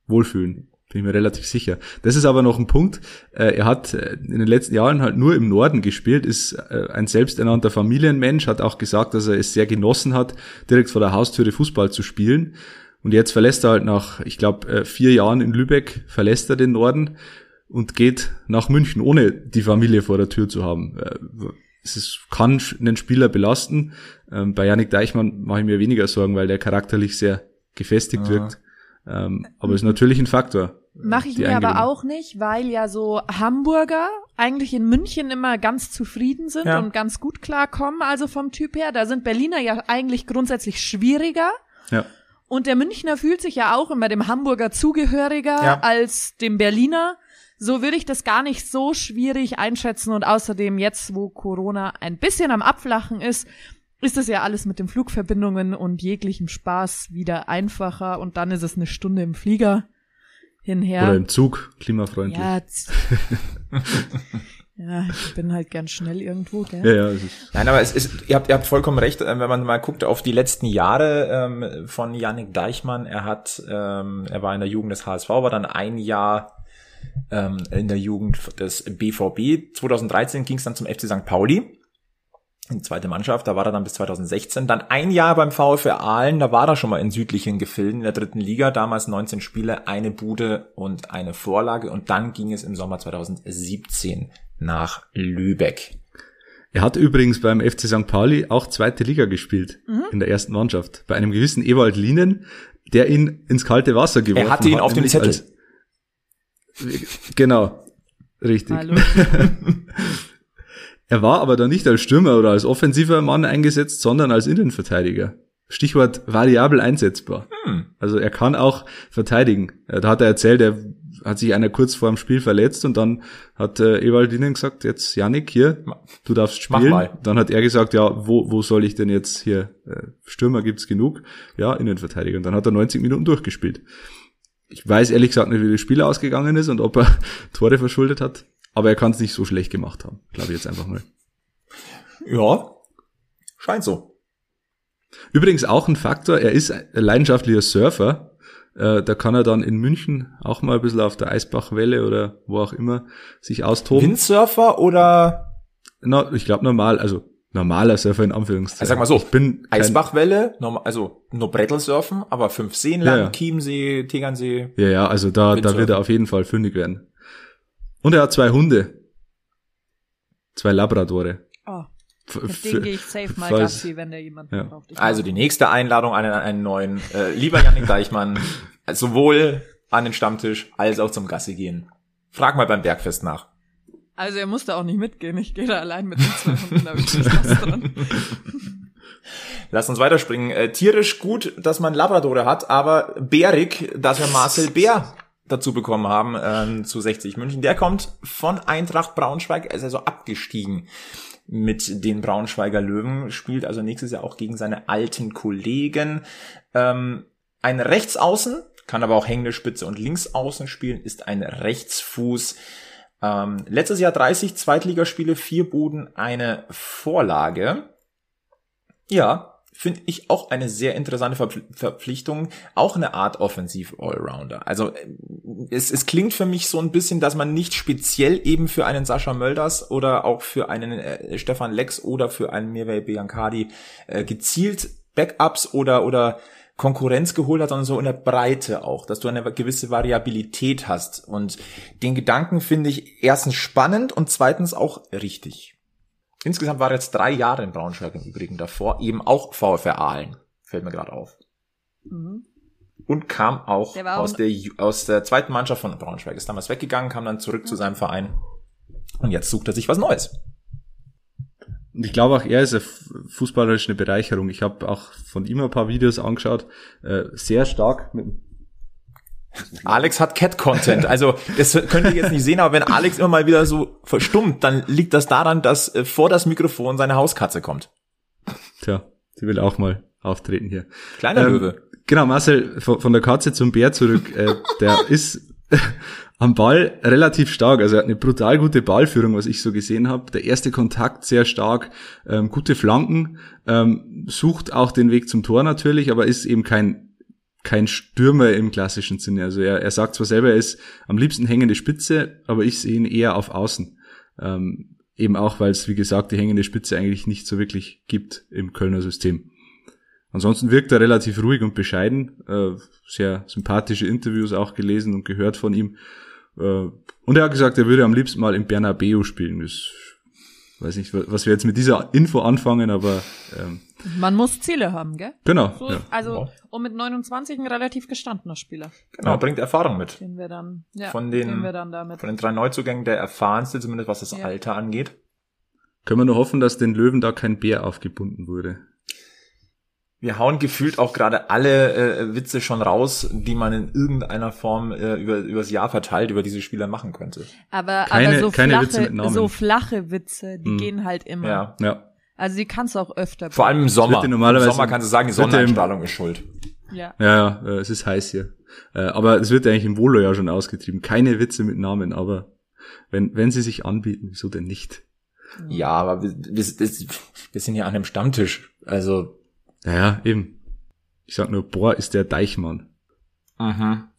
wohlfühlen. Bin ich mir relativ sicher. Das ist aber noch ein Punkt. Äh, er hat äh, in den letzten Jahren halt nur im Norden gespielt, ist äh, ein selbsternannter Familienmensch, hat auch gesagt, dass er es sehr genossen hat, direkt vor der Haustüre Fußball zu spielen. Und jetzt verlässt er halt nach, ich glaube, vier Jahren in Lübeck, verlässt er den Norden und geht nach München, ohne die Familie vor der Tür zu haben. Es ist, kann einen Spieler belasten. Ähm, bei Janik Deichmann mache ich mir weniger Sorgen, weil der charakterlich sehr gefestigt ja. wirkt. Ähm, aber ist natürlich ein Faktor. Mache ich mir aber auch nicht, weil ja so Hamburger eigentlich in München immer ganz zufrieden sind ja. und ganz gut klarkommen, also vom Typ her. Da sind Berliner ja eigentlich grundsätzlich schwieriger. Ja. Und der Münchner fühlt sich ja auch immer dem Hamburger zugehöriger ja. als dem Berliner. So würde ich das gar nicht so schwierig einschätzen und außerdem jetzt, wo Corona ein bisschen am Abflachen ist, ist das ja alles mit den Flugverbindungen und jeglichem Spaß wieder einfacher und dann ist es eine Stunde im Flieger hinher. Oder im Zug, klimafreundlich. Ja, ja, ich bin halt gern schnell irgendwo, gell? Ja, ja, es ist Nein, aber es ist, ihr habt, ihr habt vollkommen recht, äh, wenn man mal guckt auf die letzten Jahre ähm, von Yannick Deichmann. Er hat, ähm, er war in der Jugend des HSV, war dann ein Jahr ähm, in der Jugend des BVB. 2013 ging es dann zum FC St. Pauli in die zweite Mannschaft, da war er dann bis 2016. Dann ein Jahr beim VfR Aalen, da war er schon mal in südlichen Gefilden in der dritten Liga, damals 19 Spiele, eine Bude und eine Vorlage und dann ging es im Sommer 2017 nach Lübeck. Er hat übrigens beim FC St. Pauli auch zweite Liga gespielt mhm. in der ersten Mannschaft, bei einem gewissen Ewald Lienen, der ihn ins kalte Wasser geworfen hat. Er hatte ihn auf dem Zettel. Als, genau, richtig. Er war aber dann nicht als Stürmer oder als offensiver Mann eingesetzt, sondern als Innenverteidiger. Stichwort variabel einsetzbar. Hm. Also er kann auch verteidigen. Da hat er erzählt, er hat sich einer kurz vor dem Spiel verletzt und dann hat äh, Ewald ihnen gesagt, jetzt Janik hier, du darfst spielen. Dann hat er gesagt, ja, wo, wo soll ich denn jetzt hier, äh, Stürmer gibt's genug, ja, Innenverteidiger. Und dann hat er 90 Minuten durchgespielt. Ich weiß ehrlich gesagt nicht, wie das Spiel ausgegangen ist und ob er Tore verschuldet hat. Aber er kann es nicht so schlecht gemacht haben, glaube ich jetzt einfach mal. Ja, scheint so. Übrigens auch ein Faktor, er ist ein leidenschaftlicher Surfer. Äh, da kann er dann in München auch mal ein bisschen auf der Eisbachwelle oder wo auch immer sich austoben. Windsurfer oder? Na, ich glaube normal, also normaler Surfer in Anführungszeichen. Also sag mal so, ich bin Eisbachwelle, also nur Brettl-Surfen, aber fünf Seen lang, ja, ja. Chiemsee, Tegernsee. Ja, ja, also da, da wird er auf jeden Fall fündig werden. Und er hat zwei Hunde. Zwei Labradore. Oh. Mit denen gehe ich safe mal Gassi, wenn der jemand ja. braucht. Ich also die nächste Einladung an einen, einen neuen, äh, lieber Janik Deichmann, sowohl an den Stammtisch als auch zum Gassi gehen. Frag mal beim Bergfest nach. Also er musste auch nicht mitgehen, ich gehe da allein mit den zwei Hunden, da hab ich Spaß dran. Lass uns weiterspringen. Äh, tierisch gut, dass man Labradore hat, aber bärig, dass wir Marcel Bär dazu bekommen haben ähm, zu 60 München. Der kommt von Eintracht Braunschweig, ist also abgestiegen mit den Braunschweiger Löwen, spielt also nächstes Jahr auch gegen seine alten Kollegen. Ähm, ein Rechtsaußen, kann aber auch hängende Spitze und Linksaußen spielen, ist ein Rechtsfuß. Ähm, letztes Jahr 30 Zweitligaspiele, vier Buden, eine Vorlage. Ja, finde ich auch eine sehr interessante Verpflichtung, auch eine Art Offensiv-Allrounder. Also äh, es, es klingt für mich so ein bisschen, dass man nicht speziell eben für einen Sascha Mölders oder auch für einen äh, Stefan Lex oder für einen Mirvei Biancardi äh, gezielt Backups oder oder Konkurrenz geholt hat, sondern so in der Breite auch, dass du eine gewisse Variabilität hast. Und den Gedanken finde ich erstens spannend und zweitens auch richtig. Insgesamt war er jetzt drei Jahre in Braunschweig im Übrigen davor, eben auch VfR Aalen, fällt mir gerade auf. Mhm. Und kam auch, auch aus, der, aus der zweiten Mannschaft von Braunschweig, ist damals weggegangen, kam dann zurück mhm. zu seinem Verein und jetzt sucht er sich was Neues. Und ich glaube auch, er ist eine fußballerische Bereicherung. Ich habe auch von ihm ein paar Videos angeschaut, äh, sehr stark mit Alex hat Cat-Content. Also das könnt ihr jetzt nicht sehen, aber wenn Alex immer mal wieder so verstummt, dann liegt das daran, dass äh, vor das Mikrofon seine Hauskatze kommt. Tja, sie will auch mal auftreten hier. Kleiner ähm, Löwe. Genau, Marcel, von, von der Katze zum Bär zurück. Äh, der ist am Ball relativ stark. Also er hat eine brutal gute Ballführung, was ich so gesehen habe. Der erste Kontakt sehr stark, ähm, gute Flanken, ähm, sucht auch den Weg zum Tor natürlich, aber ist eben kein kein Stürmer im klassischen Sinne. Also er, er sagt zwar selber, er ist am liebsten hängende Spitze, aber ich sehe ihn eher auf Außen. Ähm, eben auch, weil es, wie gesagt, die hängende Spitze eigentlich nicht so wirklich gibt im Kölner System. Ansonsten wirkt er relativ ruhig und bescheiden, äh, sehr sympathische Interviews auch gelesen und gehört von ihm. Äh, und er hat gesagt, er würde am liebsten mal im Bernabeu spielen. Das weiß nicht, was wir jetzt mit dieser Info anfangen, aber ähm, man muss Ziele haben, gell? Genau. So, ja. Also und mit 29 ein relativ gestandener Spieler. Genau, ja. bringt Erfahrung mit. Den wir dann, ja, von den, wir dann damit. von den drei Neuzugängen der erfahrenste, zumindest was das ja. Alter angeht. Können wir nur hoffen, dass den Löwen da kein Bär aufgebunden wurde wir hauen gefühlt auch gerade alle äh, Witze schon raus, die man in irgendeiner Form äh, über übers Jahr verteilt über diese Spieler machen könnte. Aber, keine, aber so, flache, so flache Witze, die hm. gehen halt immer. Ja. ja. Also die kannst du auch öfter. Vor allem im Sommer. Im Sommer kannst du sagen, die Sonneneinstrahlung ist schuld. Ja. Ja, ja, es ist heiß hier. Äh, aber es wird eigentlich im Volo ja schon ausgetrieben. Keine Witze mit Namen, aber wenn, wenn sie sich anbieten, wieso denn nicht? Ja, aber wir, wir, wir sind ja an einem Stammtisch. Also naja, eben. Ich sag nur, boah, ist der Deichmann. Aha.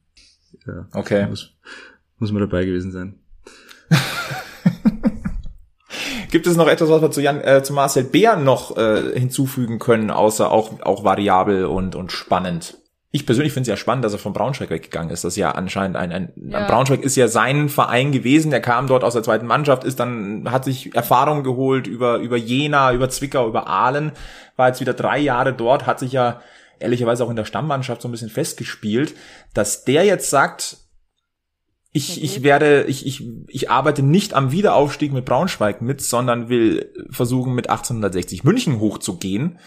Ja, okay. Muss, muss man dabei gewesen sein. Gibt es noch etwas, was wir zu, Jan, äh, zu Marcel Bär noch äh, hinzufügen können, außer auch, auch variabel und, und spannend? Ich persönlich finde es ja spannend, dass er von Braunschweig weggegangen ist. Das ist ja anscheinend ein, ein ja. Braunschweig ist ja sein Verein gewesen. Er kam dort aus der zweiten Mannschaft, ist dann, hat sich Erfahrung geholt über, über Jena, über Zwickau, über Aalen war jetzt wieder drei Jahre dort, hat sich ja ehrlicherweise auch in der Stammmannschaft so ein bisschen festgespielt, dass der jetzt sagt, ich, ich werde, ich, ich, ich arbeite nicht am Wiederaufstieg mit Braunschweig mit, sondern will versuchen, mit 1860 München hochzugehen.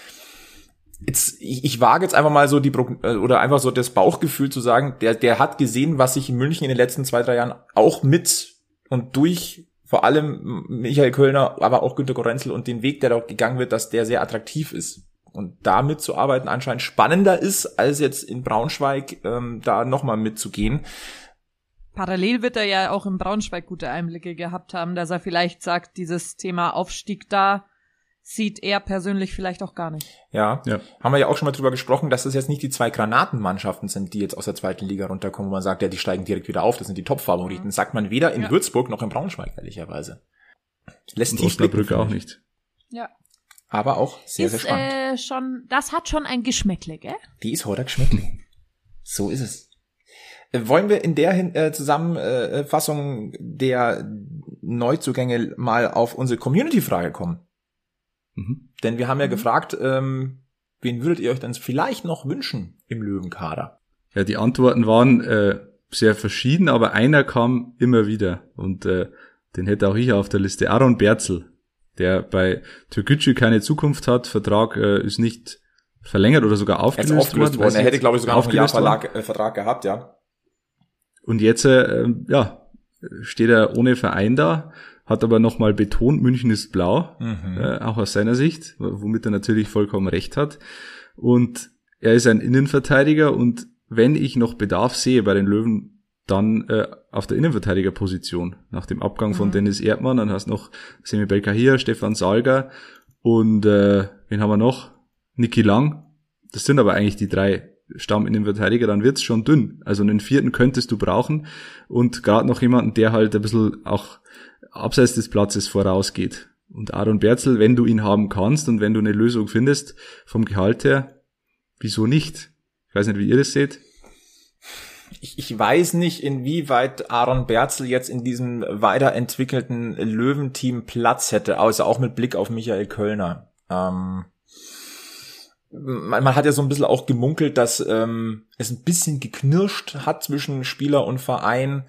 Jetzt, ich, ich wage jetzt einfach mal so die, äh, oder einfach so das Bauchgefühl zu sagen, der, der hat gesehen, was sich in München in den letzten zwei, drei Jahren auch mit und durch vor allem Michael Kölner, aber auch Günter Gorenzel und den Weg, der dort gegangen wird, dass der sehr attraktiv ist. Und damit zu arbeiten anscheinend spannender ist, als jetzt in Braunschweig ähm, da nochmal mitzugehen. Parallel wird er ja auch in Braunschweig gute Einblicke gehabt haben, dass er vielleicht sagt, dieses Thema Aufstieg da sieht er persönlich vielleicht auch gar nicht. Ja, ja, haben wir ja auch schon mal drüber gesprochen, dass das jetzt nicht die zwei Granatenmannschaften sind, die jetzt aus der zweiten Liga runterkommen, wo man sagt, ja, die steigen direkt wieder auf, das sind die Top-Favoriten. Mhm. Sagt man weder in ja. Würzburg noch in Braunschweig, ehrlicherweise. Lässt sich Osnabrück auch nicht. Ja. Aber auch sehr, ist, sehr spannend. Äh, schon, das hat schon ein Geschmäckle, gell? Die ist heute Geschmäckle. So ist es. Äh, wollen wir in der äh, Zusammenfassung der Neuzugänge mal auf unsere Community-Frage kommen? Mhm. Denn wir haben ja mhm. gefragt, ähm, wen würdet ihr euch denn vielleicht noch wünschen im Löwenkader? Ja, die Antworten waren äh, sehr verschieden, aber einer kam immer wieder und äh, den hätte auch ich auf der Liste. Aaron Berzel, der bei Türkgücü keine Zukunft hat, Vertrag äh, ist nicht verlängert oder sogar aufgelöst, jetzt aufgelöst worden. Er hätte, glaube ich, sogar noch einen Jahr Verlag, äh, Vertrag gehabt, ja. Und jetzt, äh, ja, steht er ohne Verein da hat aber nochmal betont, München ist blau, mhm. äh, auch aus seiner Sicht, womit er natürlich vollkommen recht hat. Und er ist ein Innenverteidiger und wenn ich noch Bedarf sehe bei den Löwen, dann äh, auf der Innenverteidigerposition. Nach dem Abgang von mhm. Dennis Erdmann, dann hast du noch Semi hier, Stefan Salger und äh, wen haben wir noch? Niki Lang. Das sind aber eigentlich die drei Stamminnenverteidiger, dann wird's schon dünn. Also einen vierten könntest du brauchen und gerade noch jemanden, der halt ein bisschen auch abseits des Platzes vorausgeht. Und Aaron Berzel, wenn du ihn haben kannst und wenn du eine Lösung findest vom Gehalt her, wieso nicht? weiß nicht, wie ihr das seht. Ich, ich weiß nicht, inwieweit Aaron Berzel jetzt in diesem weiterentwickelten Löwenteam Platz hätte, außer auch mit Blick auf Michael Kölner. Ähm, man, man hat ja so ein bisschen auch gemunkelt, dass ähm, es ein bisschen geknirscht hat zwischen Spieler und Verein.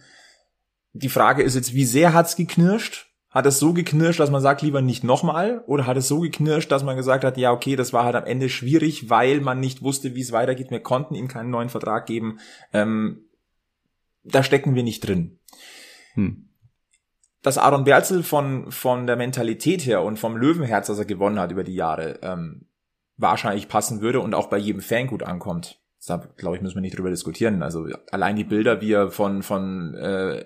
Die Frage ist jetzt, wie sehr hat's geknirscht? Hat es so geknirscht, dass man sagt, lieber nicht nochmal? Oder hat es so geknirscht, dass man gesagt hat, ja, okay, das war halt am Ende schwierig, weil man nicht wusste, wie es weitergeht. Wir konnten ihm keinen neuen Vertrag geben. Ähm, da stecken wir nicht drin. Hm. Dass Aaron Berzel von, von der Mentalität her und vom Löwenherz, das er gewonnen hat über die Jahre, ähm, wahrscheinlich passen würde und auch bei jedem Fan gut ankommt. Da, glaube ich, müssen wir nicht drüber diskutieren. Also allein die Bilder, wie er von, von äh,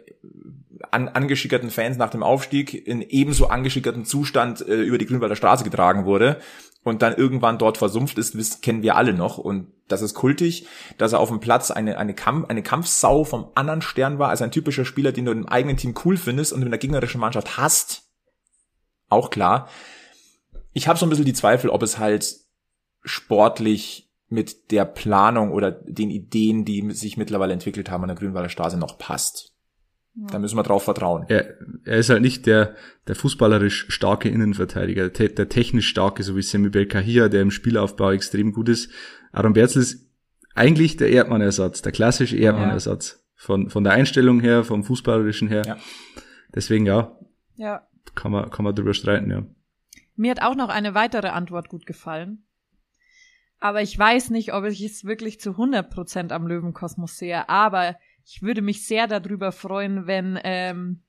an, angeschickerten Fans nach dem Aufstieg in ebenso angeschickerten Zustand äh, über die Grünwalder Straße getragen wurde und dann irgendwann dort versumpft ist, wissen, kennen wir alle noch. Und das ist kultig, dass er auf dem Platz eine, eine, Kampf, eine Kampfsau vom anderen Stern war, also ein typischer Spieler, den du im eigenen Team cool findest und in der gegnerischen Mannschaft hast. Auch klar. Ich habe so ein bisschen die Zweifel, ob es halt sportlich mit der Planung oder den Ideen, die sich mittlerweile entwickelt haben an der Grünwalder Straße noch passt. Da müssen wir drauf vertrauen. Er, er ist halt nicht der, der fußballerisch starke Innenverteidiger, der, der technisch starke, so wie Semi Belkahia, der im Spielaufbau extrem gut ist. Aaron Berzel ist eigentlich der Erdmann-Ersatz, der klassische Erdmann-Ersatz. Von, von der Einstellung her, vom fußballerischen her. Ja. Deswegen ja, ja. Kann, man, kann man drüber streiten, ja. Mir hat auch noch eine weitere Antwort gut gefallen. Aber ich weiß nicht, ob ich es wirklich zu 100% am Löwenkosmos sehe. Aber ich würde mich sehr darüber freuen, wenn ähm,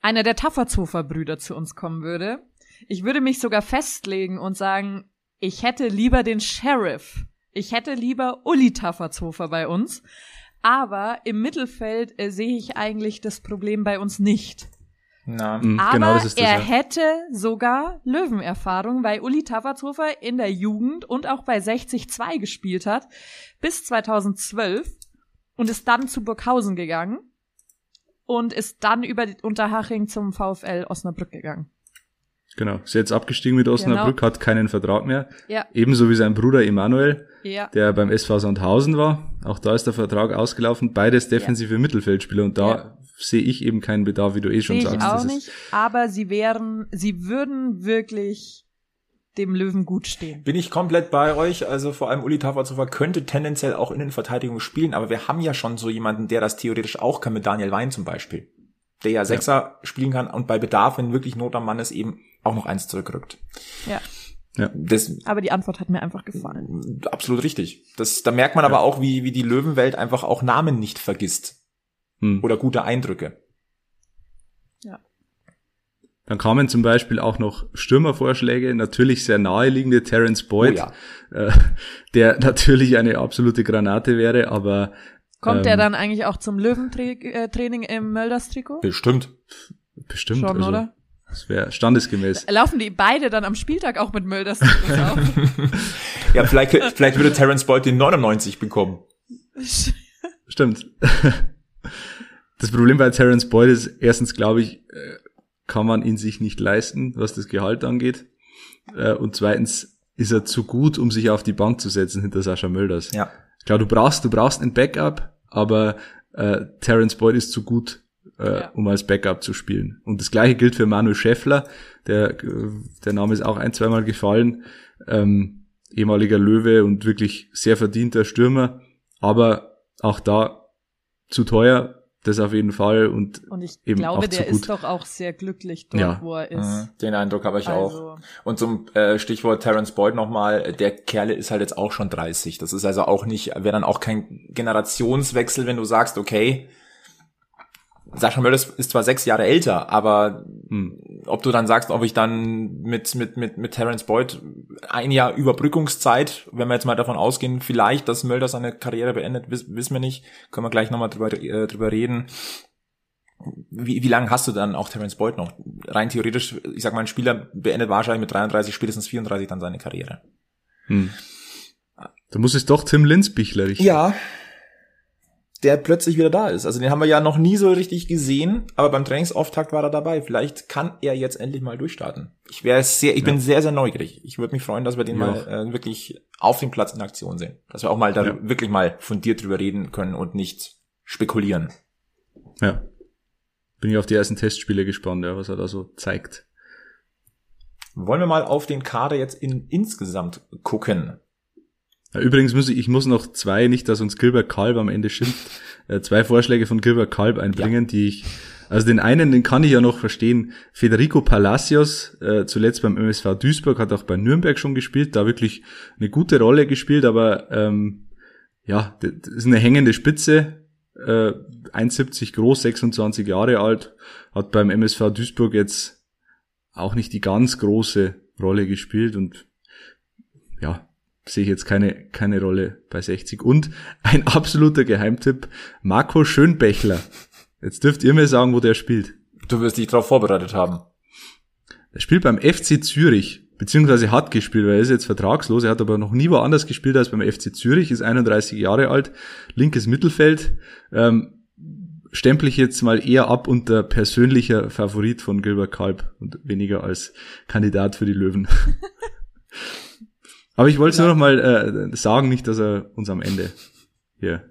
einer der Tafferzofer-Brüder zu uns kommen würde. Ich würde mich sogar festlegen und sagen, ich hätte lieber den Sheriff. Ich hätte lieber Uli Tafferzofer bei uns. Aber im Mittelfeld äh, sehe ich eigentlich das Problem bei uns nicht. Na, mhm, Aber genau das das, er ja. hätte sogar Löwenerfahrung, weil Uli Tafferzofer in der Jugend und auch bei 60-2 gespielt hat bis 2012 und ist dann zu Burghausen gegangen und ist dann über Unterhaching zum VfL Osnabrück gegangen. Genau, ist jetzt abgestiegen mit Osnabrück, genau. hat keinen Vertrag mehr. Ja. Ebenso wie sein Bruder Emanuel, ja. der beim SV Sandhausen war. Auch da ist der Vertrag ausgelaufen. Beides defensive ja. Mittelfeldspieler und da ja. sehe ich eben keinen Bedarf, wie du eh schon seh sagst. Ich auch nicht, aber sie wären, sie würden wirklich dem Löwen gut stehen. Bin ich komplett bei euch. Also vor allem Uli Tafazofer könnte tendenziell auch in den Verteidigungen spielen, aber wir haben ja schon so jemanden, der das theoretisch auch kann mit Daniel Wein zum Beispiel. Der ja Sechser ja. spielen kann und bei Bedarf, wenn wirklich Not am Mann ist, eben auch noch eins zurückrückt. Ja. Ja. Das, aber die Antwort hat mir einfach gefallen. Absolut richtig. Das, da merkt man ja. aber auch, wie, wie die Löwenwelt einfach auch Namen nicht vergisst. Hm. Oder gute Eindrücke. Dann kamen zum Beispiel auch noch Stürmervorschläge, natürlich sehr naheliegende Terence Boyd, oh ja. äh, der natürlich eine absolute Granate wäre, aber Kommt ähm, er dann eigentlich auch zum Löwentraining im Mölders-Trikot? Bestimmt. Bestimmt. Schon, also, oder? Das wäre standesgemäß. Laufen die beide dann am Spieltag auch mit Mölders Trikots auf? ja, vielleicht, vielleicht würde Terence Boyd den 99 bekommen. Stimmt. Das Problem bei Terence Boyd ist erstens, glaube ich, äh, kann man ihn sich nicht leisten, was das Gehalt angeht. Äh, und zweitens ist er zu gut, um sich auf die Bank zu setzen hinter Sascha Mölders. Ja. Klar, du brauchst, du brauchst ein Backup, aber äh, Terence Boyd ist zu gut, äh, ja. um als Backup zu spielen. Und das gleiche gilt für Manuel Schäffler, der, der Name ist auch ein, zweimal gefallen, ähm, ehemaliger Löwe und wirklich sehr verdienter Stürmer, aber auch da zu teuer, das auf jeden Fall und, und ich eben glaube, auch der gut. ist doch auch sehr glücklich dort, ja. wo er ist. Mhm. Den Eindruck habe ich also. auch. Und zum äh, Stichwort Terence Boyd nochmal, der Kerle ist halt jetzt auch schon 30. Das ist also auch nicht, wäre dann auch kein Generationswechsel, wenn du sagst, okay, Sascha Mölders ist zwar sechs Jahre älter, aber hm. ob du dann sagst, ob ich dann mit, mit, mit, mit Terence Boyd ein Jahr Überbrückungszeit, wenn wir jetzt mal davon ausgehen, vielleicht, dass Mölder seine Karriere beendet, wiss, wissen wir nicht, können wir gleich nochmal drüber, äh, drüber reden. Wie, wie lange hast du dann auch Terence Boyd noch? Rein theoretisch, ich sag mal, ein Spieler beendet wahrscheinlich mit 33, spätestens 34 dann seine Karriere. Hm. Da muss es doch Tim Linsbichler richten. Ja, der plötzlich wieder da ist. Also den haben wir ja noch nie so richtig gesehen, aber beim Trainingsauftakt war er dabei. Vielleicht kann er jetzt endlich mal durchstarten. Ich wäre sehr, ich ja. bin sehr, sehr neugierig. Ich würde mich freuen, dass wir den ja. mal äh, wirklich auf dem Platz in Aktion sehen. Dass wir auch mal da ja. wirklich mal fundiert drüber reden können und nicht spekulieren. Ja. Bin ich auf die ersten Testspiele gespannt, ja, was er da so zeigt. Wollen wir mal auf den Kader jetzt in insgesamt gucken? Übrigens muss ich, ich muss noch zwei, nicht dass uns Gilbert Kalb am Ende schimpft, äh, zwei Vorschläge von Gilbert Kalb einbringen, ja. die ich, also den einen, den kann ich ja noch verstehen. Federico Palacios, äh, zuletzt beim MSV Duisburg, hat auch bei Nürnberg schon gespielt, da wirklich eine gute Rolle gespielt, aber ähm, ja, das ist eine hängende Spitze, äh, 1,70 groß, 26 Jahre alt, hat beim MSV Duisburg jetzt auch nicht die ganz große Rolle gespielt und ja, sehe ich jetzt keine, keine Rolle bei 60. Und ein absoluter Geheimtipp, Marco Schönbächler. Jetzt dürft ihr mir sagen, wo der spielt. Du wirst dich darauf vorbereitet haben. Er spielt beim FC Zürich, beziehungsweise hat gespielt, weil er ist jetzt vertragslos. Er hat aber noch nie woanders gespielt als beim FC Zürich, ist 31 Jahre alt, linkes Mittelfeld. Ähm, stempel ich jetzt mal eher ab unter persönlicher Favorit von Gilbert Kalb und weniger als Kandidat für die Löwen. Aber ich wollte es nur noch mal äh, sagen, nicht, dass er uns am Ende hier,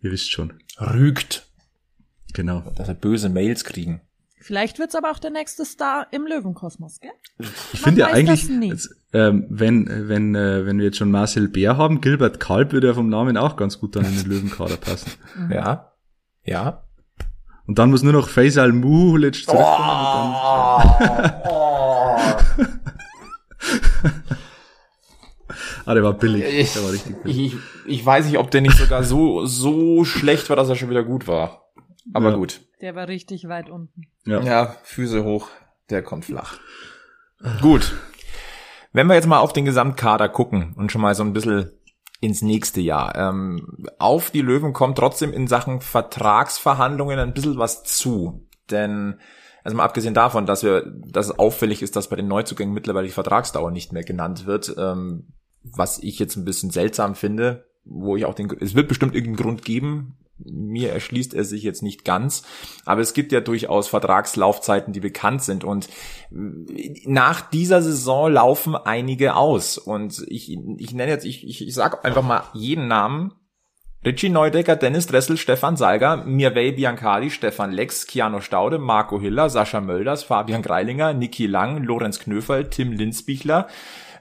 ihr wisst schon. Rügt. Genau. Dass er böse Mails kriegen. Vielleicht wird's aber auch der nächste Star im Löwenkosmos, gell? Ich finde ja eigentlich, jetzt, ähm, wenn, wenn, äh, wenn wir jetzt schon Marcel Bär haben, Gilbert Kalb würde ja vom Namen auch ganz gut dann in den Löwenkader passen. Mhm. Ja. Ja. Und dann muss nur noch Faisal Mulic zurückkommen. Oh, oh. Ah, der war billig. Ich, der war richtig billig. Ich, ich weiß nicht, ob der nicht sogar so, so schlecht war, dass er schon wieder gut war. Aber ja. gut. Der war richtig weit unten. Ja. ja, Füße hoch, der kommt flach. gut. Wenn wir jetzt mal auf den Gesamtkader gucken und schon mal so ein bisschen ins nächste Jahr. Ähm, auf die Löwen kommt trotzdem in Sachen Vertragsverhandlungen ein bisschen was zu. Denn, also mal abgesehen davon, dass wir, dass es auffällig ist, dass bei den Neuzugängen mittlerweile die Vertragsdauer nicht mehr genannt wird, ähm, was ich jetzt ein bisschen seltsam finde, wo ich auch den, es wird bestimmt irgendeinen Grund geben. Mir erschließt er sich jetzt nicht ganz, aber es gibt ja durchaus Vertragslaufzeiten, die bekannt sind. Und nach dieser Saison laufen einige aus. Und ich, ich nenne jetzt, ich, ich, ich sage einfach mal jeden Namen, Richie Neudecker, Dennis Dressel, Stefan Salger, Mirvey Biancali, Stefan Lex, Kiano Staude, Marco Hiller, Sascha Mölders, Fabian Greilinger, Niki Lang, Lorenz Knöferl, Tim Linsbichler,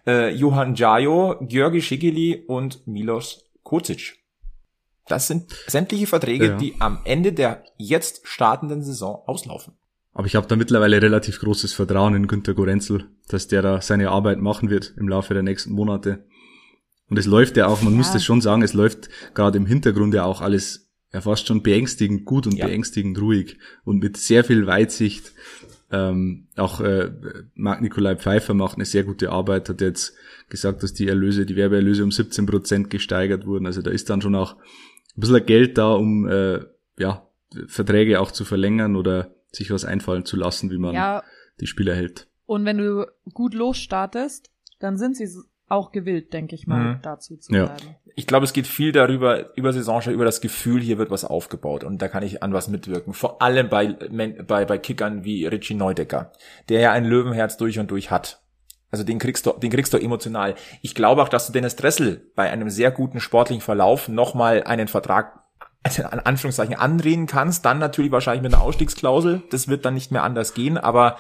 äh, Johann Jajo, Georgi Schigeli und Milos Kocic. Das sind sämtliche Verträge, ja. die am Ende der jetzt startenden Saison auslaufen. Aber ich habe da mittlerweile relativ großes Vertrauen in Günter Gorenzel, dass der da seine Arbeit machen wird im Laufe der nächsten Monate. Und es läuft ja auch, man ja. muss das schon sagen, es läuft gerade im Hintergrund ja auch alles ja fast schon beängstigend gut und ja. beängstigend ruhig und mit sehr viel Weitsicht ähm, auch äh, Marc Nikolai Pfeiffer macht eine sehr gute Arbeit, hat jetzt gesagt, dass die Erlöse, die Werbeerlöse um 17 Prozent gesteigert wurden. Also da ist dann schon auch ein bisschen Geld da, um äh, ja, Verträge auch zu verlängern oder sich was einfallen zu lassen, wie man ja. die Spieler hält. Und wenn du gut losstartest, dann sind sie auch gewillt, denke ich mal, mhm. dazu zu ja. bleiben. Ich glaube, es geht viel darüber, über Saisonschau, über das Gefühl, hier wird was aufgebaut und da kann ich an was mitwirken. Vor allem bei, bei, bei Kickern wie Richie Neudecker, der ja ein Löwenherz durch und durch hat. Also den kriegst du, den kriegst du emotional. Ich glaube auch, dass du Dennis Dressel bei einem sehr guten sportlichen Verlauf nochmal einen Vertrag an Anführungszeichen andrehen kannst, dann natürlich wahrscheinlich mit einer Ausstiegsklausel. Das wird dann nicht mehr anders gehen, aber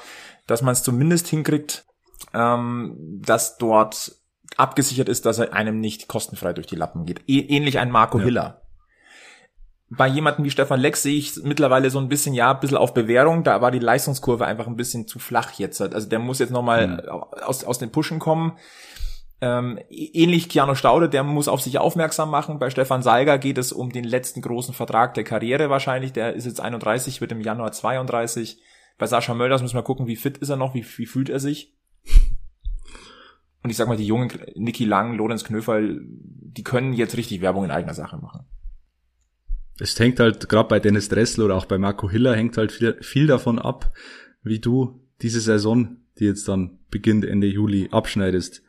dass man es zumindest hinkriegt, ähm, dass dort abgesichert ist, dass er einem nicht kostenfrei durch die Lappen geht. Ähnlich ein Marco ja. Hiller. Bei jemanden wie Stefan Lex sehe ich mittlerweile so ein bisschen, ja, ein bisschen auf Bewährung. Da war die Leistungskurve einfach ein bisschen zu flach jetzt. Also der muss jetzt nochmal mhm. aus, aus den Pushen kommen. Ähm, ähnlich Keanu Staude, der muss auf sich aufmerksam machen. Bei Stefan Seiger geht es um den letzten großen Vertrag der Karriere wahrscheinlich. Der ist jetzt 31, wird im Januar 32. Bei Sascha Mölders müssen wir gucken, wie fit ist er noch, wie, wie fühlt er sich. Und ich sag mal, die jungen Niki Lang, Lorenz Knöferl, die können jetzt richtig Werbung in eigener Sache machen. Es hängt halt gerade bei Dennis Dressel oder auch bei Marco Hiller hängt halt viel, viel davon ab, wie du diese Saison, die jetzt dann beginnt Ende Juli, abschneidest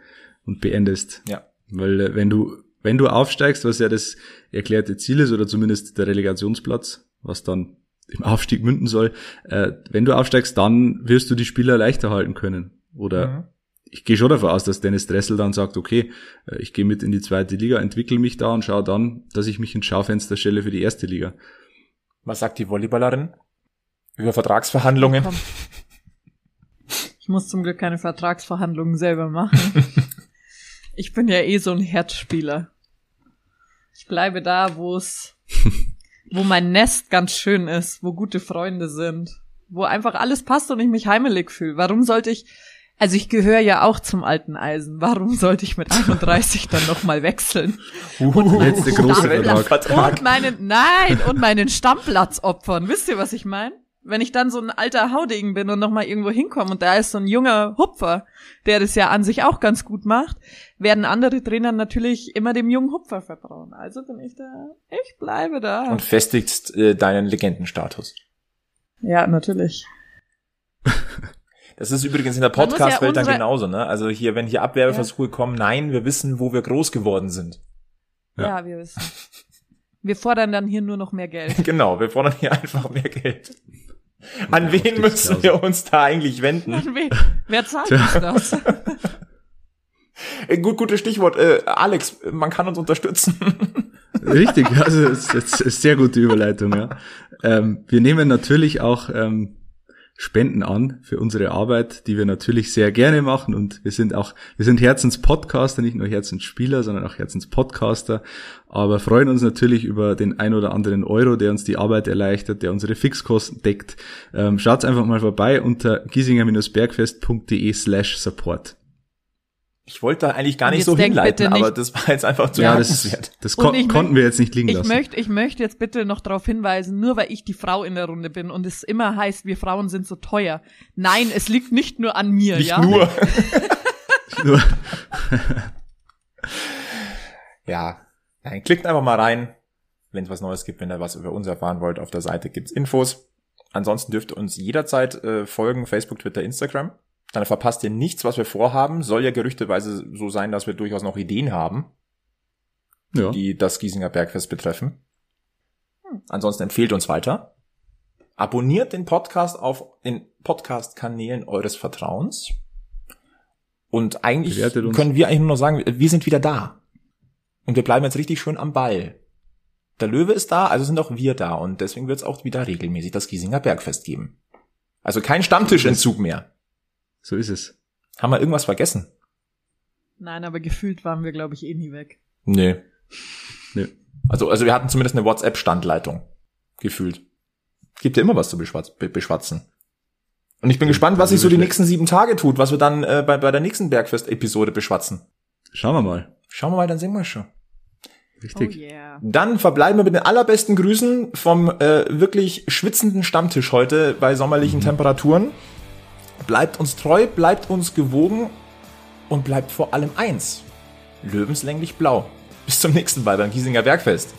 und beendest. Ja. Weil äh, wenn du wenn du aufsteigst, was ja das erklärte Ziel ist, oder zumindest der Relegationsplatz, was dann im Aufstieg münden soll, äh, wenn du aufsteigst, dann wirst du die Spieler leichter halten können. Oder mhm. Ich gehe schon davon aus, dass Dennis Dressel dann sagt, okay, äh, ich gehe mit in die zweite Liga, entwickle mich da und schaue dann, dass ich mich ins Schaufenster stelle für die erste Liga. Was sagt die Volleyballerin über Vertragsverhandlungen? Ich muss zum Glück keine Vertragsverhandlungen selber machen. ich bin ja eh so ein Herzspieler. Ich bleibe da, wo es, wo mein Nest ganz schön ist, wo gute Freunde sind, wo einfach alles passt und ich mich heimelig fühle. Warum sollte ich, also ich gehöre ja auch zum alten Eisen. Warum sollte ich mit 31 dann nochmal wechseln? Uh, und letzte große Vertrag. Und meinen, nein, und meinen Stammplatz opfern. Wisst ihr, was ich meine? wenn ich dann so ein alter Haudegen bin und nochmal irgendwo hinkomme und da ist so ein junger Hupfer, der das ja an sich auch ganz gut macht, werden andere Trainer natürlich immer dem jungen Hupfer vertrauen. Also bin ich da, ich bleibe da. Und festigst äh, deinen Legendenstatus. Ja, natürlich. Das ist übrigens in der Podcast-Welt ja dann genauso, ne? Also hier, wenn hier Abwerbeversuche ja. kommen, nein, wir wissen, wo wir groß geworden sind. Ja. ja, wir wissen. Wir fordern dann hier nur noch mehr Geld. genau, wir fordern hier einfach mehr Geld. An wen müssen wir uns da eigentlich wenden? An wen? Wer zahlt uns das? Äh, gut, gutes Stichwort. Äh, Alex, man kann uns unterstützen. Richtig, also es ist, ist sehr gute Überleitung. Ja. Ähm, wir nehmen natürlich auch ähm, Spenden an für unsere Arbeit, die wir natürlich sehr gerne machen und wir sind auch, wir sind Herzenspodcaster, nicht nur Herzensspieler, sondern auch Herzenspodcaster, aber freuen uns natürlich über den ein oder anderen Euro, der uns die Arbeit erleichtert, der unsere Fixkosten deckt. Ähm, Schaut einfach mal vorbei unter giesinger-bergfest.de slash support. Ich wollte da eigentlich gar nicht so hinleiten, aber das war jetzt einfach zu ja, das, das kon konnten möchte, wir jetzt nicht liegen ich lassen. Möchte, ich möchte jetzt bitte noch darauf hinweisen, nur weil ich die Frau in der Runde bin und es immer heißt, wir Frauen sind so teuer. Nein, es liegt nicht nur an mir, nicht ja? Nur. nur. ja, Nein, klickt einfach mal rein, wenn es was Neues gibt, wenn ihr was über uns erfahren wollt. Auf der Seite gibt's Infos. Ansonsten dürft ihr uns jederzeit äh, folgen, Facebook, Twitter, Instagram. Dann verpasst ihr nichts, was wir vorhaben. Soll ja gerüchteweise so sein, dass wir durchaus noch Ideen haben, ja. die das Giesinger Bergfest betreffen. Hm. Ansonsten empfehlt uns weiter. Abonniert den Podcast auf den Podcast-Kanälen eures Vertrauens. Und eigentlich können wir eigentlich nur noch sagen, wir sind wieder da. Und wir bleiben jetzt richtig schön am Ball. Der Löwe ist da, also sind auch wir da. Und deswegen wird es auch wieder regelmäßig das Giesinger Bergfest geben. Also kein Stammtischentzug mehr. So ist es. Haben wir irgendwas vergessen? Nein, aber gefühlt waren wir, glaube ich, eh nie weg. Nee. nee. Also, also wir hatten zumindest eine WhatsApp-Standleitung. Gefühlt. Gibt ja immer was zu beschwatzen. Und ich bin gespannt, was sich so die nächsten sieben Tage tut, was wir dann äh, bei, bei der nächsten Bergfest-Episode beschwatzen. Schauen wir mal. Schauen wir mal, dann sehen wir schon. Richtig. Oh yeah. Dann verbleiben wir mit den allerbesten Grüßen vom äh, wirklich schwitzenden Stammtisch heute bei sommerlichen mhm. Temperaturen. Bleibt uns treu, bleibt uns gewogen und bleibt vor allem eins. Löwenslänglich blau. Bis zum nächsten Mal beim Giesinger Bergfest.